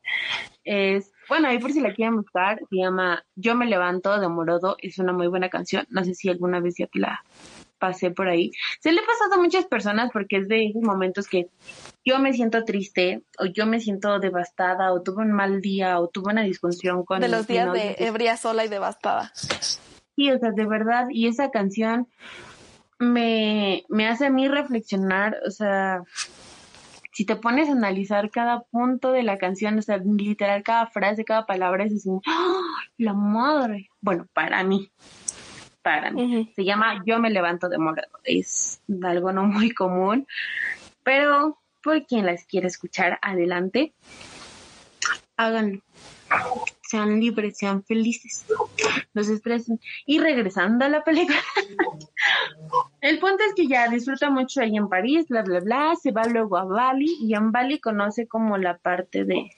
Es, bueno, ahí por si la quieren buscar, se llama Yo me levanto de Morodo. Es una muy buena canción. No sé si alguna vez ya te la pasé por ahí. Se le ha pasado a muchas personas porque es de esos momentos que yo me siento triste o yo me siento devastada o tuve un mal día o tuve una discusión con... De los días de ebria sola y devastada. Sí, o sea, de verdad. Y esa canción me, me hace a mí reflexionar, o sea, si te pones a analizar cada punto de la canción, o sea, literal cada frase, cada palabra es así, ¡Ah! la madre. Bueno, para mí, mí. Se llama Yo me levanto de morado. Es algo no muy común, pero por quien las quiere escuchar, adelante, háganlo. Sean libres, sean felices, no se estresen. Y regresando a la película, [laughs] el punto es que ya disfruta mucho ahí en París, bla, bla, bla, se va luego a Bali y en Bali conoce como la parte de,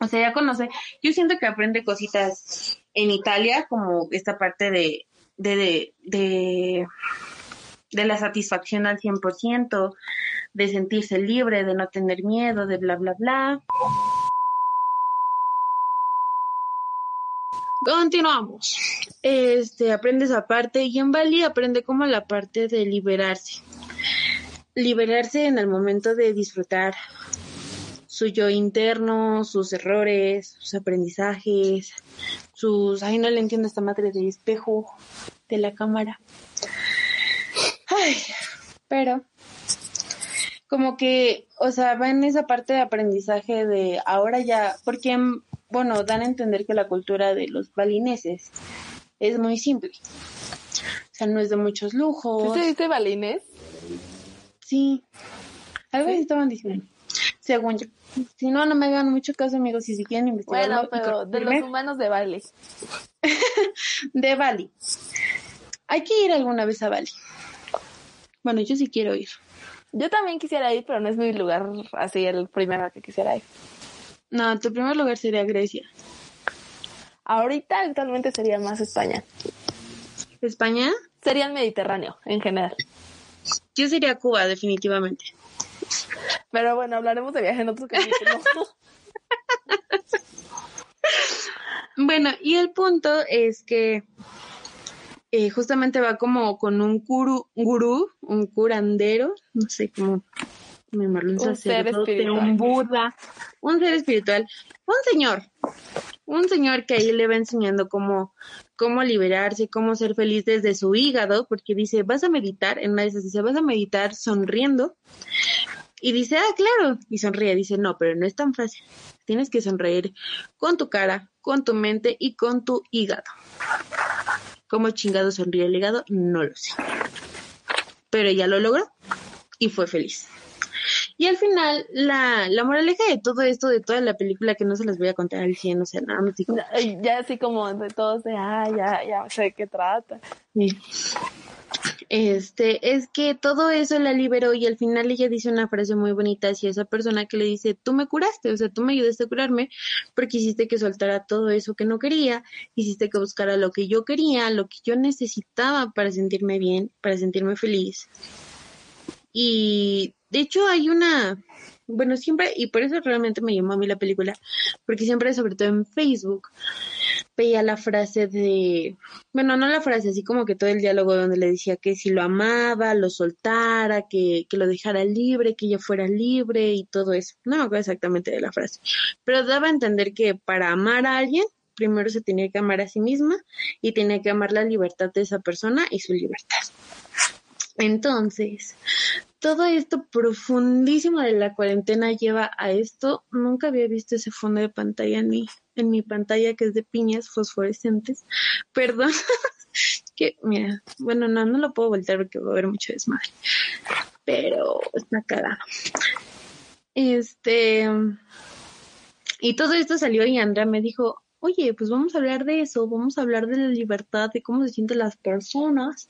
o sea, ya conoce, yo siento que aprende cositas en Italia, como esta parte de, de, de, de, la satisfacción al 100%, de sentirse libre, de no tener miedo, de bla, bla, bla. Continuamos. Este, aprende esa parte y en Bali aprende como la parte de liberarse. Liberarse en el momento de disfrutar su yo interno, sus errores, sus aprendizajes, sus, ay, no le entiendo esta madre de espejo de la cámara. Ay, pero como que, o sea, va en esa parte de aprendizaje de ahora ya, porque, bueno, dan a entender que la cultura de los balineses es muy simple. O sea, no es de muchos lujos. ¿Sí se dice balines? Sí. Algo así estaban diciendo. Según yo. Si no, no me hagan mucho caso, amigos, si si quieren investigar. Bueno, pero de los humanos de Bali. [laughs] de Bali. Hay que ir alguna vez a Bali. Bueno, yo sí quiero ir. Yo también quisiera ir, pero no es mi lugar así el primero que quisiera ir. No, tu primer lugar sería Grecia. Ahorita actualmente sería más España. ¿España? Sería el Mediterráneo en general. Yo sería Cuba, definitivamente. Pero bueno, hablaremos de viaje en otro capítulo. [laughs] bueno, y el punto es que eh, justamente va como con un gurú, un curandero, no sé cómo llamarlo, un, un sacerdote, un Buda, un ser espiritual, un señor, un señor que ahí le va enseñando cómo, cómo liberarse, cómo ser feliz desde su hígado, porque dice, vas a meditar, en una dice, vas a meditar sonriendo, y dice, ah, claro, y sonríe, dice, no, pero no es tan fácil, tienes que sonreír con tu cara, con tu mente y con tu hígado. ¿Cómo chingado sonríe el hígado? No lo sé. Pero ella lo logró y fue feliz. Y al final, la, la moraleja de todo esto, de toda la película, que no se las voy a contar al 100, o sea, nada más. Ya, así como de todos, de, ah, ya, ya sé de qué trata. Este, es que todo eso la liberó y al final ella dice una frase muy bonita hacia esa persona que le dice, tú me curaste, o sea, tú me ayudaste a curarme porque hiciste que soltara todo eso que no quería, hiciste que buscara lo que yo quería, lo que yo necesitaba para sentirme bien, para sentirme feliz. Y de hecho hay una, bueno, siempre, y por eso realmente me llamó a mí la película, porque siempre, sobre todo en Facebook, veía la frase de, bueno, no la frase, así como que todo el diálogo donde le decía que si lo amaba, lo soltara, que, que lo dejara libre, que ella fuera libre y todo eso. No me acuerdo exactamente de la frase, pero daba a entender que para amar a alguien, primero se tenía que amar a sí misma y tenía que amar la libertad de esa persona y su libertad. Entonces, todo esto profundísimo de la cuarentena lleva a esto. Nunca había visto ese fondo de pantalla en mi, en mi pantalla que es de piñas fosforescentes. [laughs] Perdón. [laughs] que, mira, bueno, no, no lo puedo voltear porque va a haber mucho desmadre. Pero está cagado. Este. Y todo esto salió y Andrea me dijo, oye, pues vamos a hablar de eso, vamos a hablar de la libertad, de cómo se sienten las personas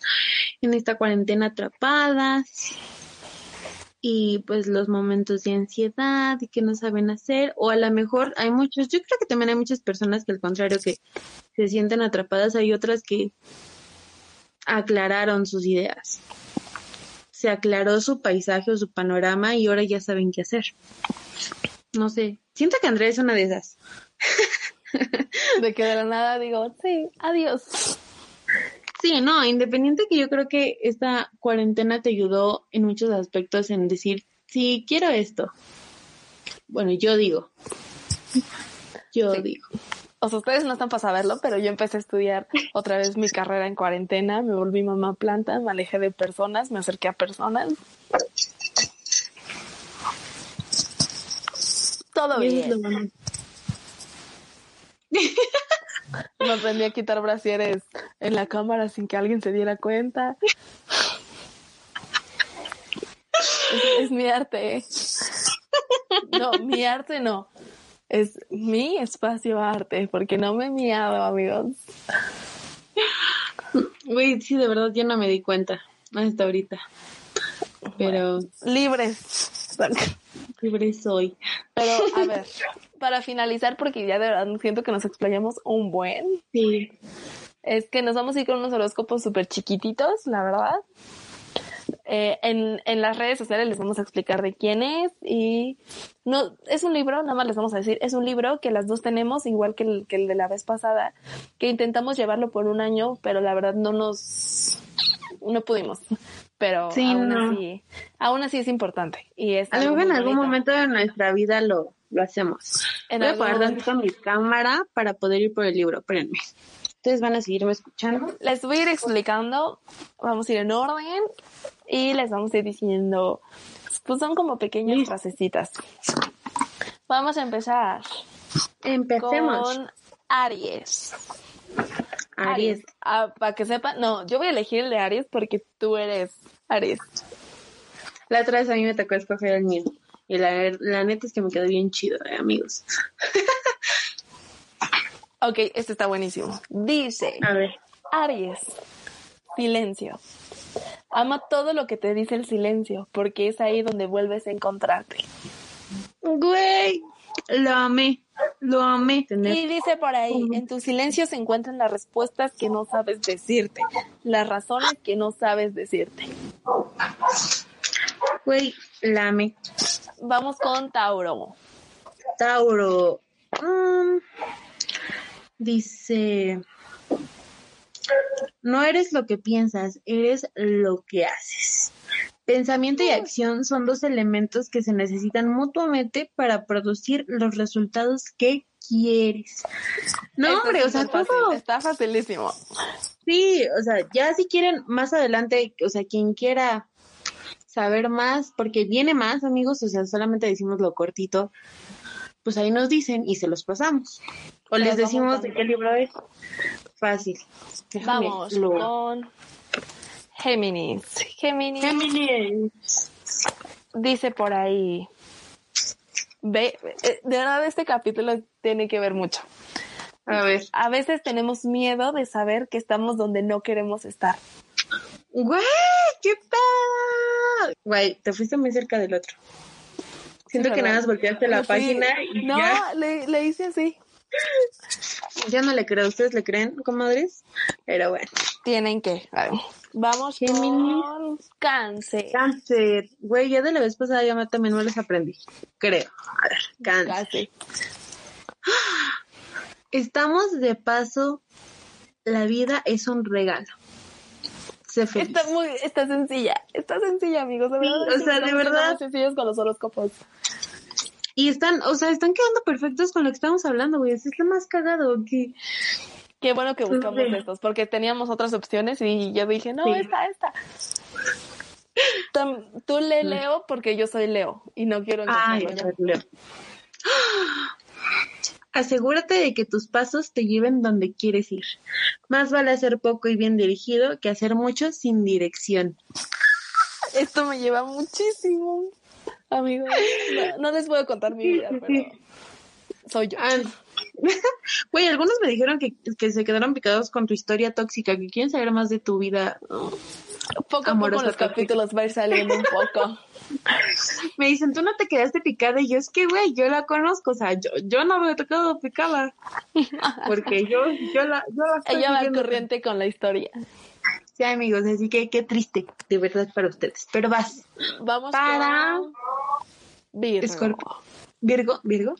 en esta cuarentena atrapadas y pues los momentos de ansiedad y que no saben hacer o a lo mejor hay muchos, yo creo que también hay muchas personas que al contrario que se sienten atrapadas, hay otras que aclararon sus ideas. Se aclaró su paisaje o su panorama y ahora ya saben qué hacer. No sé, siento que Andrea es una de esas. de que de la nada digo, sí, adiós. Sí, no, independiente que yo creo que esta cuarentena te ayudó en muchos aspectos en decir, sí, quiero esto. Bueno, yo digo. Yo digo. O sea, ustedes no están para saberlo, pero yo empecé a estudiar otra vez mi carrera en cuarentena, me volví mamá planta, me alejé de personas, me acerqué a personas. Todo bien. [laughs] Me aprendí a quitar brasieres en la cámara sin que alguien se diera cuenta. Es, mi arte. No, mi arte no. Es mi espacio arte, porque no me he miado, amigos. Güey, sí, de verdad yo no me di cuenta hasta ahorita. Pero. libres. Libres soy. Pero, a ver, para finalizar, porque ya de verdad siento que nos explayamos un buen. Sí. Es que nos vamos a ir con unos horóscopos súper chiquititos, la verdad. Eh, en, en las redes sociales les vamos a explicar de quién es y no es un libro, nada más les vamos a decir, es un libro que las dos tenemos, igual que el, que el de la vez pasada, que intentamos llevarlo por un año, pero la verdad no nos, no pudimos. Pero aún así, aún así es importante. Y es a lo mejor en algún momento de nuestra vida lo, lo hacemos. En Voy a poner con mi cámara para poder ir por el libro. Espérenme. Ustedes van a seguirme escuchando. Les voy a ir explicando. Vamos a ir en orden y les vamos a ir diciendo. Pues son como pequeñas frasecitas. Vamos a empezar. Empecemos. Con Aries. Aries. Ah, para que sepan, no, yo voy a elegir el de Aries porque tú eres Aries. La otra vez a mí me tocó escoger el mío. Y la, la neta es que me quedó bien chido, eh, amigos. [laughs] ok, este está buenísimo. Dice, a ver. Aries, silencio. Ama todo lo que te dice el silencio, porque es ahí donde vuelves a encontrarte. Güey, lo amé, lo amé. Y dice por ahí, en tu silencio se encuentran las respuestas que no sabes decirte, las razones que no sabes decirte. Güey, lame. Vamos con Tauro. Tauro. Mm, dice, no eres lo que piensas, eres lo que haces. Pensamiento y acción son dos elementos que se necesitan mutuamente para producir los resultados que quieres. No, hombre, o sea, todo está facilísimo. Sí, o sea, ya si quieren más adelante, o sea, quien quiera saber más, porque viene más, amigos, o sea, solamente decimos lo cortito, pues ahí nos dicen y se los pasamos. O les decimos de qué libro es. Fácil. vamos con Géminis. Géminis. Géminis. Dice por ahí. Ve, eh, de verdad este capítulo tiene que ver mucho. A ver. A veces tenemos miedo de saber que estamos donde no queremos estar. ¡Güey! ¡Qué tal! Güey, te fuiste muy cerca del otro. Siento que nada más volteaste la página y No, Le, le hice así. Ya no le creo. ¿Ustedes le creen, comadres? Pero bueno. Tienen que. Vamos con cáncer. Cáncer. Güey, ya de la vez pasada ya también me los aprendí. Creo. A ver, cáncer. Estamos de paso. La vida es un regalo. Está muy, está sencilla, está sencilla, amigos. De verdad, o sea, de verdad. sencillos con los horóscopos. Y están, o sea, están quedando perfectos con lo que estamos hablando, güey. Es lo más cagado que. Qué bueno que buscamos estos, porque teníamos otras opciones y yo dije, no, esta, esta. Tú le Leo porque yo soy Leo y no quiero Ay, Leo. Asegúrate de que tus pasos te lleven donde quieres ir. Más vale hacer poco y bien dirigido que hacer mucho sin dirección. Esto me lleva muchísimo, amigos. No, les puedo contar mi vida, pero soy yo. Ah, [laughs] Güey, algunos me dijeron que, que se quedaron picados con tu historia tóxica, que quieren saber más de tu vida. Poco a poco los capítulos va a ir saliendo un poco. [laughs] me dicen, tú no te quedaste picada y yo es que, güey, yo la conozco, o sea, yo, yo no me he tocado picada. Porque yo, yo la, yo la Ella va corriente con la historia. Sí, amigos, así que qué triste, de verdad, para ustedes. Pero vas. Vamos para Virgo. Virgo, Virgo.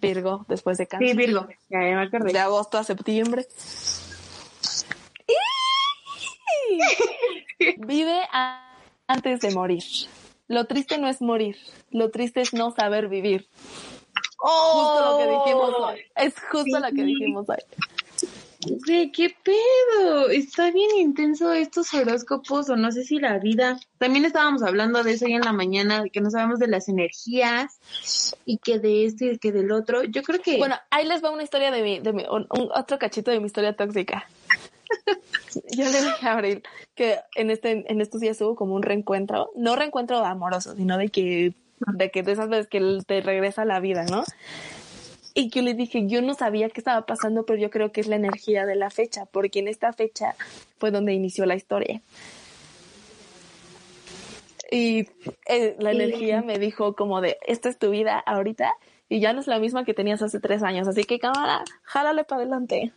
Virgo, después de cáncer. Sí, Virgo. Ya, ya me acordé. De agosto a septiembre. Vive antes de morir. Lo triste no es morir, lo triste es no saber vivir. justo lo que dijimos Oh. hoy. Es justo lo que dijimos hoy. Güey, qué pedo. Está bien intenso estos horóscopos, o no sé si la vida. También estábamos hablando de eso hoy en la mañana, de que no sabemos de las energías y que de esto y que del otro. Yo creo que. Bueno, ahí les va una historia de mi, de mi un, un otro cachito de mi historia tóxica. [laughs] Yo le dije a Abril que en este, en estos días hubo como un reencuentro, no reencuentro amoroso, sino de que, de que de esas veces que te regresa la vida, ¿no? Y que le dije, yo no sabía qué estaba pasando, pero yo creo que es la energía de la fecha, porque en esta fecha fue donde inició la historia. Y eh, la energía me dijo como de, esta es tu vida ahorita y ya no es la misma que tenías hace tres años, así que cámara, jálale para adelante.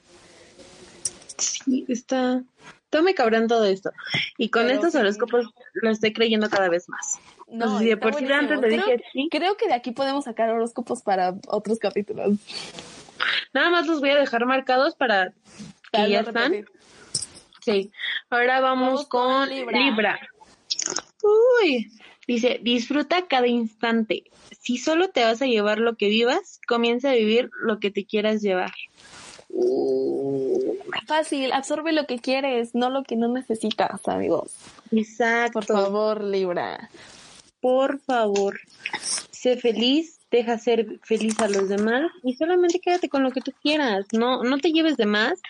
Sí, está. Está muy cabrón todo esto. Y con Pero estos horóscopos lo estoy creyendo cada vez más. No, Pues, de está por sí antes te creo, dije sí. creo que de aquí podemos sacar horóscopos para otros capítulos. Nada más los voy a dejar marcados para Para que ya no están. repetir. Sí. Ahora vamos, Vamos con con Libra. Libra. Uy. Dice, disfruta cada instante. Si solo te vas a llevar lo que vivas, comienza a vivir lo que te quieras llevar. Uh, Fácil, absorbe lo que quieres, no lo que no necesitas, amigos. Exacto. Por favor, Libra. Por favor. Sé feliz, deja ser feliz a los demás y solamente quédate con lo que tú quieras. No, no te lleves de más.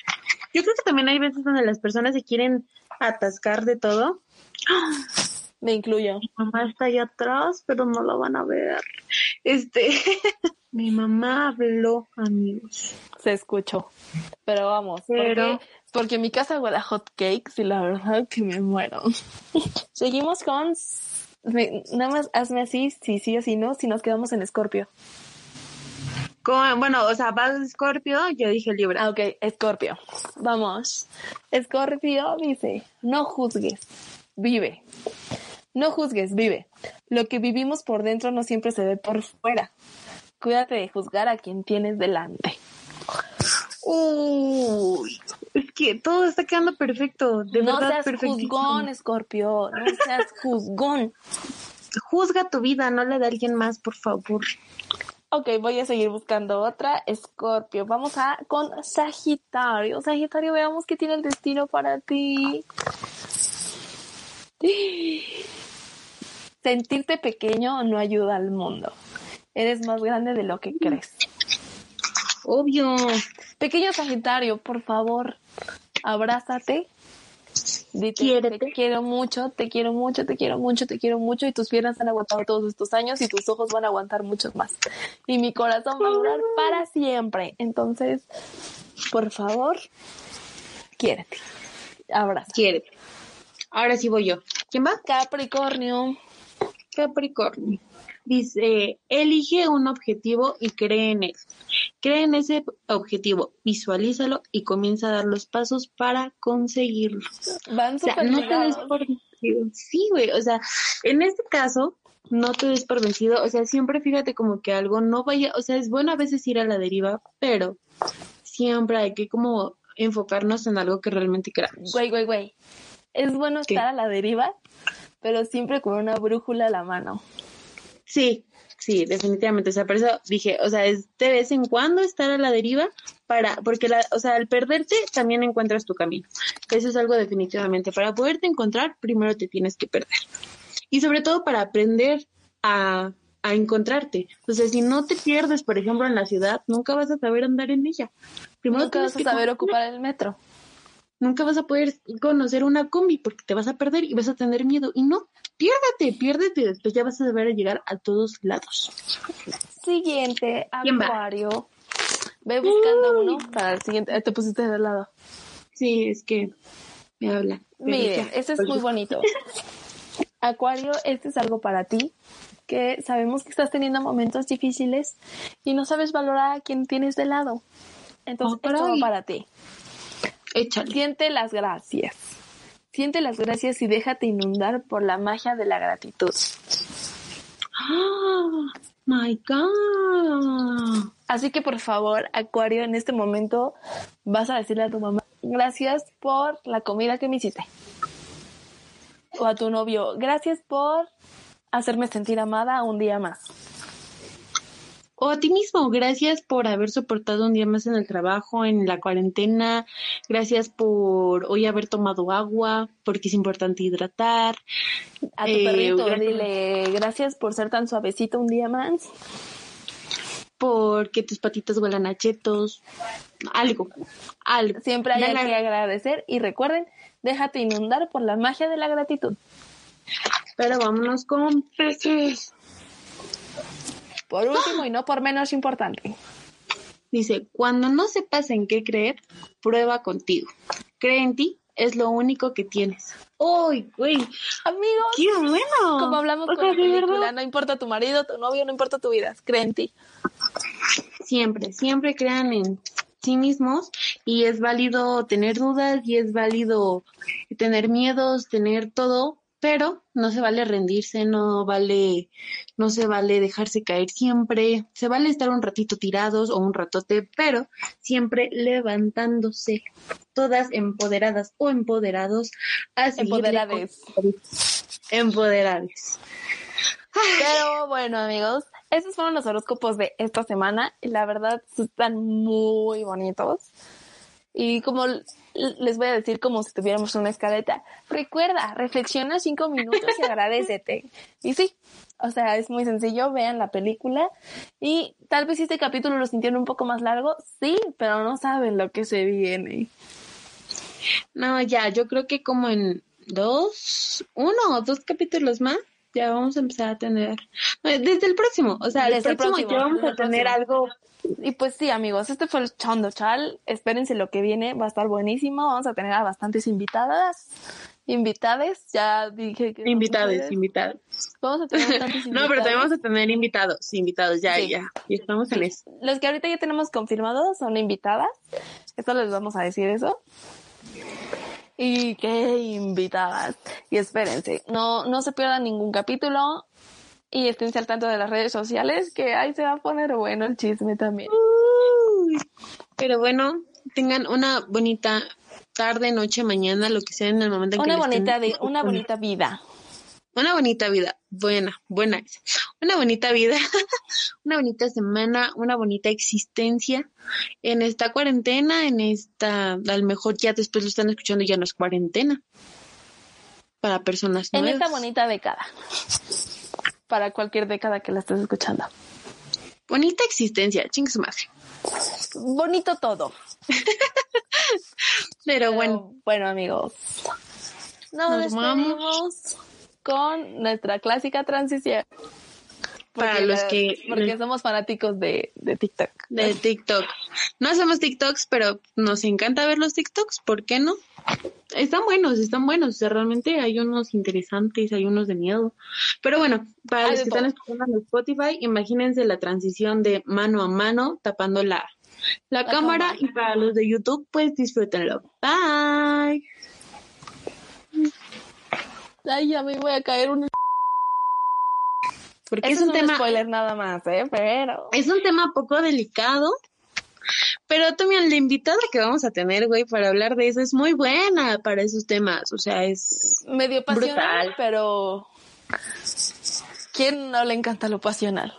Yo creo que también hay veces donde las personas se quieren atascar de todo. Me incluyo. Mi mamá está allá atrás, pero no la van a ver. Este, [laughs] mi mamá habló, amigos. Se escuchó. Pero vamos, Pero- porque, porque mi casa huele hot cakes y la verdad que me muero. [laughs] Seguimos con... me- nada más hazme así, si sí o si no, si nos quedamos en Escorpio. Con- bueno, o sea, vas Scorpio, yo dije Libra. Ah, ok, Escorpio. Vamos. Escorpio dice, no juzgues, vive. No juzgues, vive. Lo que vivimos por dentro no siempre se ve por fuera. Cuídate de juzgar a quien tienes delante. Uy, es que todo está quedando perfecto, de no verdad seas juzgón, Escorpio. No seas [laughs] juzgón. Juzga tu vida, no la de alguien más, por favor. Ok, voy a seguir buscando otra. Escorpio. Vamos a con Sagitario. Sagitario, veamos qué tiene el destino para ti. [gasps] Sentirte pequeño no ayuda al mundo. Eres más grande de lo que crees. Obvio. Pequeño Sagitario, por favor, abrázate. Dite, Quiérete. te quiero mucho, te quiero mucho, te quiero mucho, te quiero mucho y tus piernas han aguantado todos estos años y tus ojos van a aguantar muchos más. Y mi corazón va a durar para siempre. Entonces, por favor, quiérete. Abraza. Quiere. Ahora sí voy yo. ¿Quién va? Capricornio. Capricornio. Dice, elige un objetivo y cree en él. Cree en ese objetivo, visualízalo y comienza a dar los pasos para conseguirlo. Van O sea, no te des por vencido. Sí, güey, o sea, en este caso, no te des por vencido. O sea, siempre fíjate como que algo no vaya, o sea, es bueno a veces ir a la deriva, pero siempre hay que como enfocarnos en algo que realmente queramos. Güey, güey, güey. Es bueno ¿Qué? estar a la deriva, pero siempre con una brújula a la mano. Sí, sí, definitivamente. O sea, por eso dije, o sea, es de vez en cuando estar a la deriva para, porque la, o sea, al perderte también encuentras tu camino. Eso es algo definitivamente. Para poderte encontrar, primero te tienes que perder. Y sobre todo para aprender a, a encontrarte. O sea, si no te pierdes, por ejemplo, en la ciudad, nunca vas a saber andar en ella. Primero Nunca vas a que saber ocupar el metro. Nunca vas a poder conocer una combi porque te vas a perder y vas a tener miedo. Y no, piérdate, piérdete. Después ya vas a saber llegar a todos lados. Siguiente. Acuario. Ve buscando uno para el siguiente. Te pusiste de lado. Sí, es que me habla. Miren, este es muy bonito. Acuario, este es algo para ti, que sabemos que estás teniendo momentos difíciles y no sabes valorar a quien tienes de lado. Entonces, Oh, esto va para ti. Échale. Siente las gracias. Siente las gracias y déjate inundar por la magia de la gratitud. ¡Ah! [gasps] ¡My God! Así que por favor, Acuario, en este momento vas a decirle a tu mamá, gracias por la comida que me hiciste. O a tu novio, gracias por hacerme sentir amada un día más. O a ti mismo, gracias por haber soportado un día más en el trabajo, en la cuarentena. Gracias por hoy haber tomado agua, porque es importante hidratar. A tu Eh, perrito, gracias. dile gracias por ser tan suavecito un día más. porque tus patitas huelan a chetos. Algo, algo. Siempre hay algo que agradecer y recuerden, déjate inundar por la magia de la gratitud. Pero vámonos con peces. Por último y no por menos importante. Dice, cuando no sepas en qué creer, prueba contigo. Cree en ti, es lo único que tienes. ¡Uy, güey! Amigos, ¡Qué bueno! como hablamos O con sea, película, verdad, no importa tu marido, tu novio, no importa tu vida, cree en ti. siempre, siempre crean en sí mismos y es válido tener dudas y es válido tener miedos, tener todo, pero no se vale rendirse, no vale, no se vale dejarse caer siempre, se vale estar un ratito tirados o un ratote, pero siempre levantándose, todas empoderadas o empoderados a seguirle Empoderades. Empoderades. Pero bueno, amigos, esos fueron los horóscopos de esta semana y la verdad están muy bonitos. Y como les voy a decir como si tuviéramos una escaleta, recuerda, reflexiona cinco minutos y agradecete. Y sí, o sea, es muy sencillo, vean la película y tal vez este capítulo lo sintieron un poco más largo, sí, pero no saben lo que se viene. No, ya, yo creo que como en dos, uno o dos capítulos más, ya vamos a empezar a tener, eh, desde el próximo, o sea, Desde el próximo, ya vamos a tener algo, Y pues sí, amigos, este fue el Chondo Chal. Espérense lo que viene, va a estar buenísimo. Vamos a tener a bastantes invitadas. Invitades, ya dije que. invitados, invitados. Vamos a tener bastantes [laughs] No, pero también vamos a tener invitados, invitados, ya, Sí. ya, y estamos en eso. Los que ahorita ya tenemos confirmados son invitadas. Esto les vamos a decir eso. Y qué invitadas. Y espérense, no, no se pierdan ningún capítulo. Y estén al tanto de las redes sociales, que ahí se va a poner bueno el chisme también. Pero bueno, tengan una bonita tarde, noche, mañana, lo que sea en el momento en que Una estén bonita, de, una bonita vida. Una bonita vida, buena, buena esa. Una bonita vida, [laughs] una bonita semana, una bonita existencia en esta cuarentena, en esta, a lo mejor ya después lo están escuchando y ya no es cuarentena. Para personas En nuevas. esta bonita década. Para cualquier década que la estés escuchando. Bonita existencia, ching su madre. Bonito todo. [laughs] Pero Pero bueno, bueno, amigos. Nos, Nos vamos. Con nuestra clásica transición. Para los que- Porque somos fanáticos de, de TikTok. de TikTok. No hacemos TikToks, pero nos encanta ver los TikToks, ¿por qué no? Están buenos, están buenos, o sea, realmente hay unos interesantes, hay unos de miedo. Pero bueno, para Hay los que están escuchando en Spotify, imagínense la transición de mano a mano, tapando la, la, La cámara, cámara. y para los de YouTube, pues disfrútenlo. Bye. Ay, ya me voy a caer un... Porque Eso es un tema spoiler nada más, ¿eh? Pero... es un tema poco delicado, pero también la invitada que vamos a tener, güey, para hablar de eso es muy buena para esos temas, o sea, es Medio pasional, Brutal. pero... ¿Quién no le encanta lo pasional?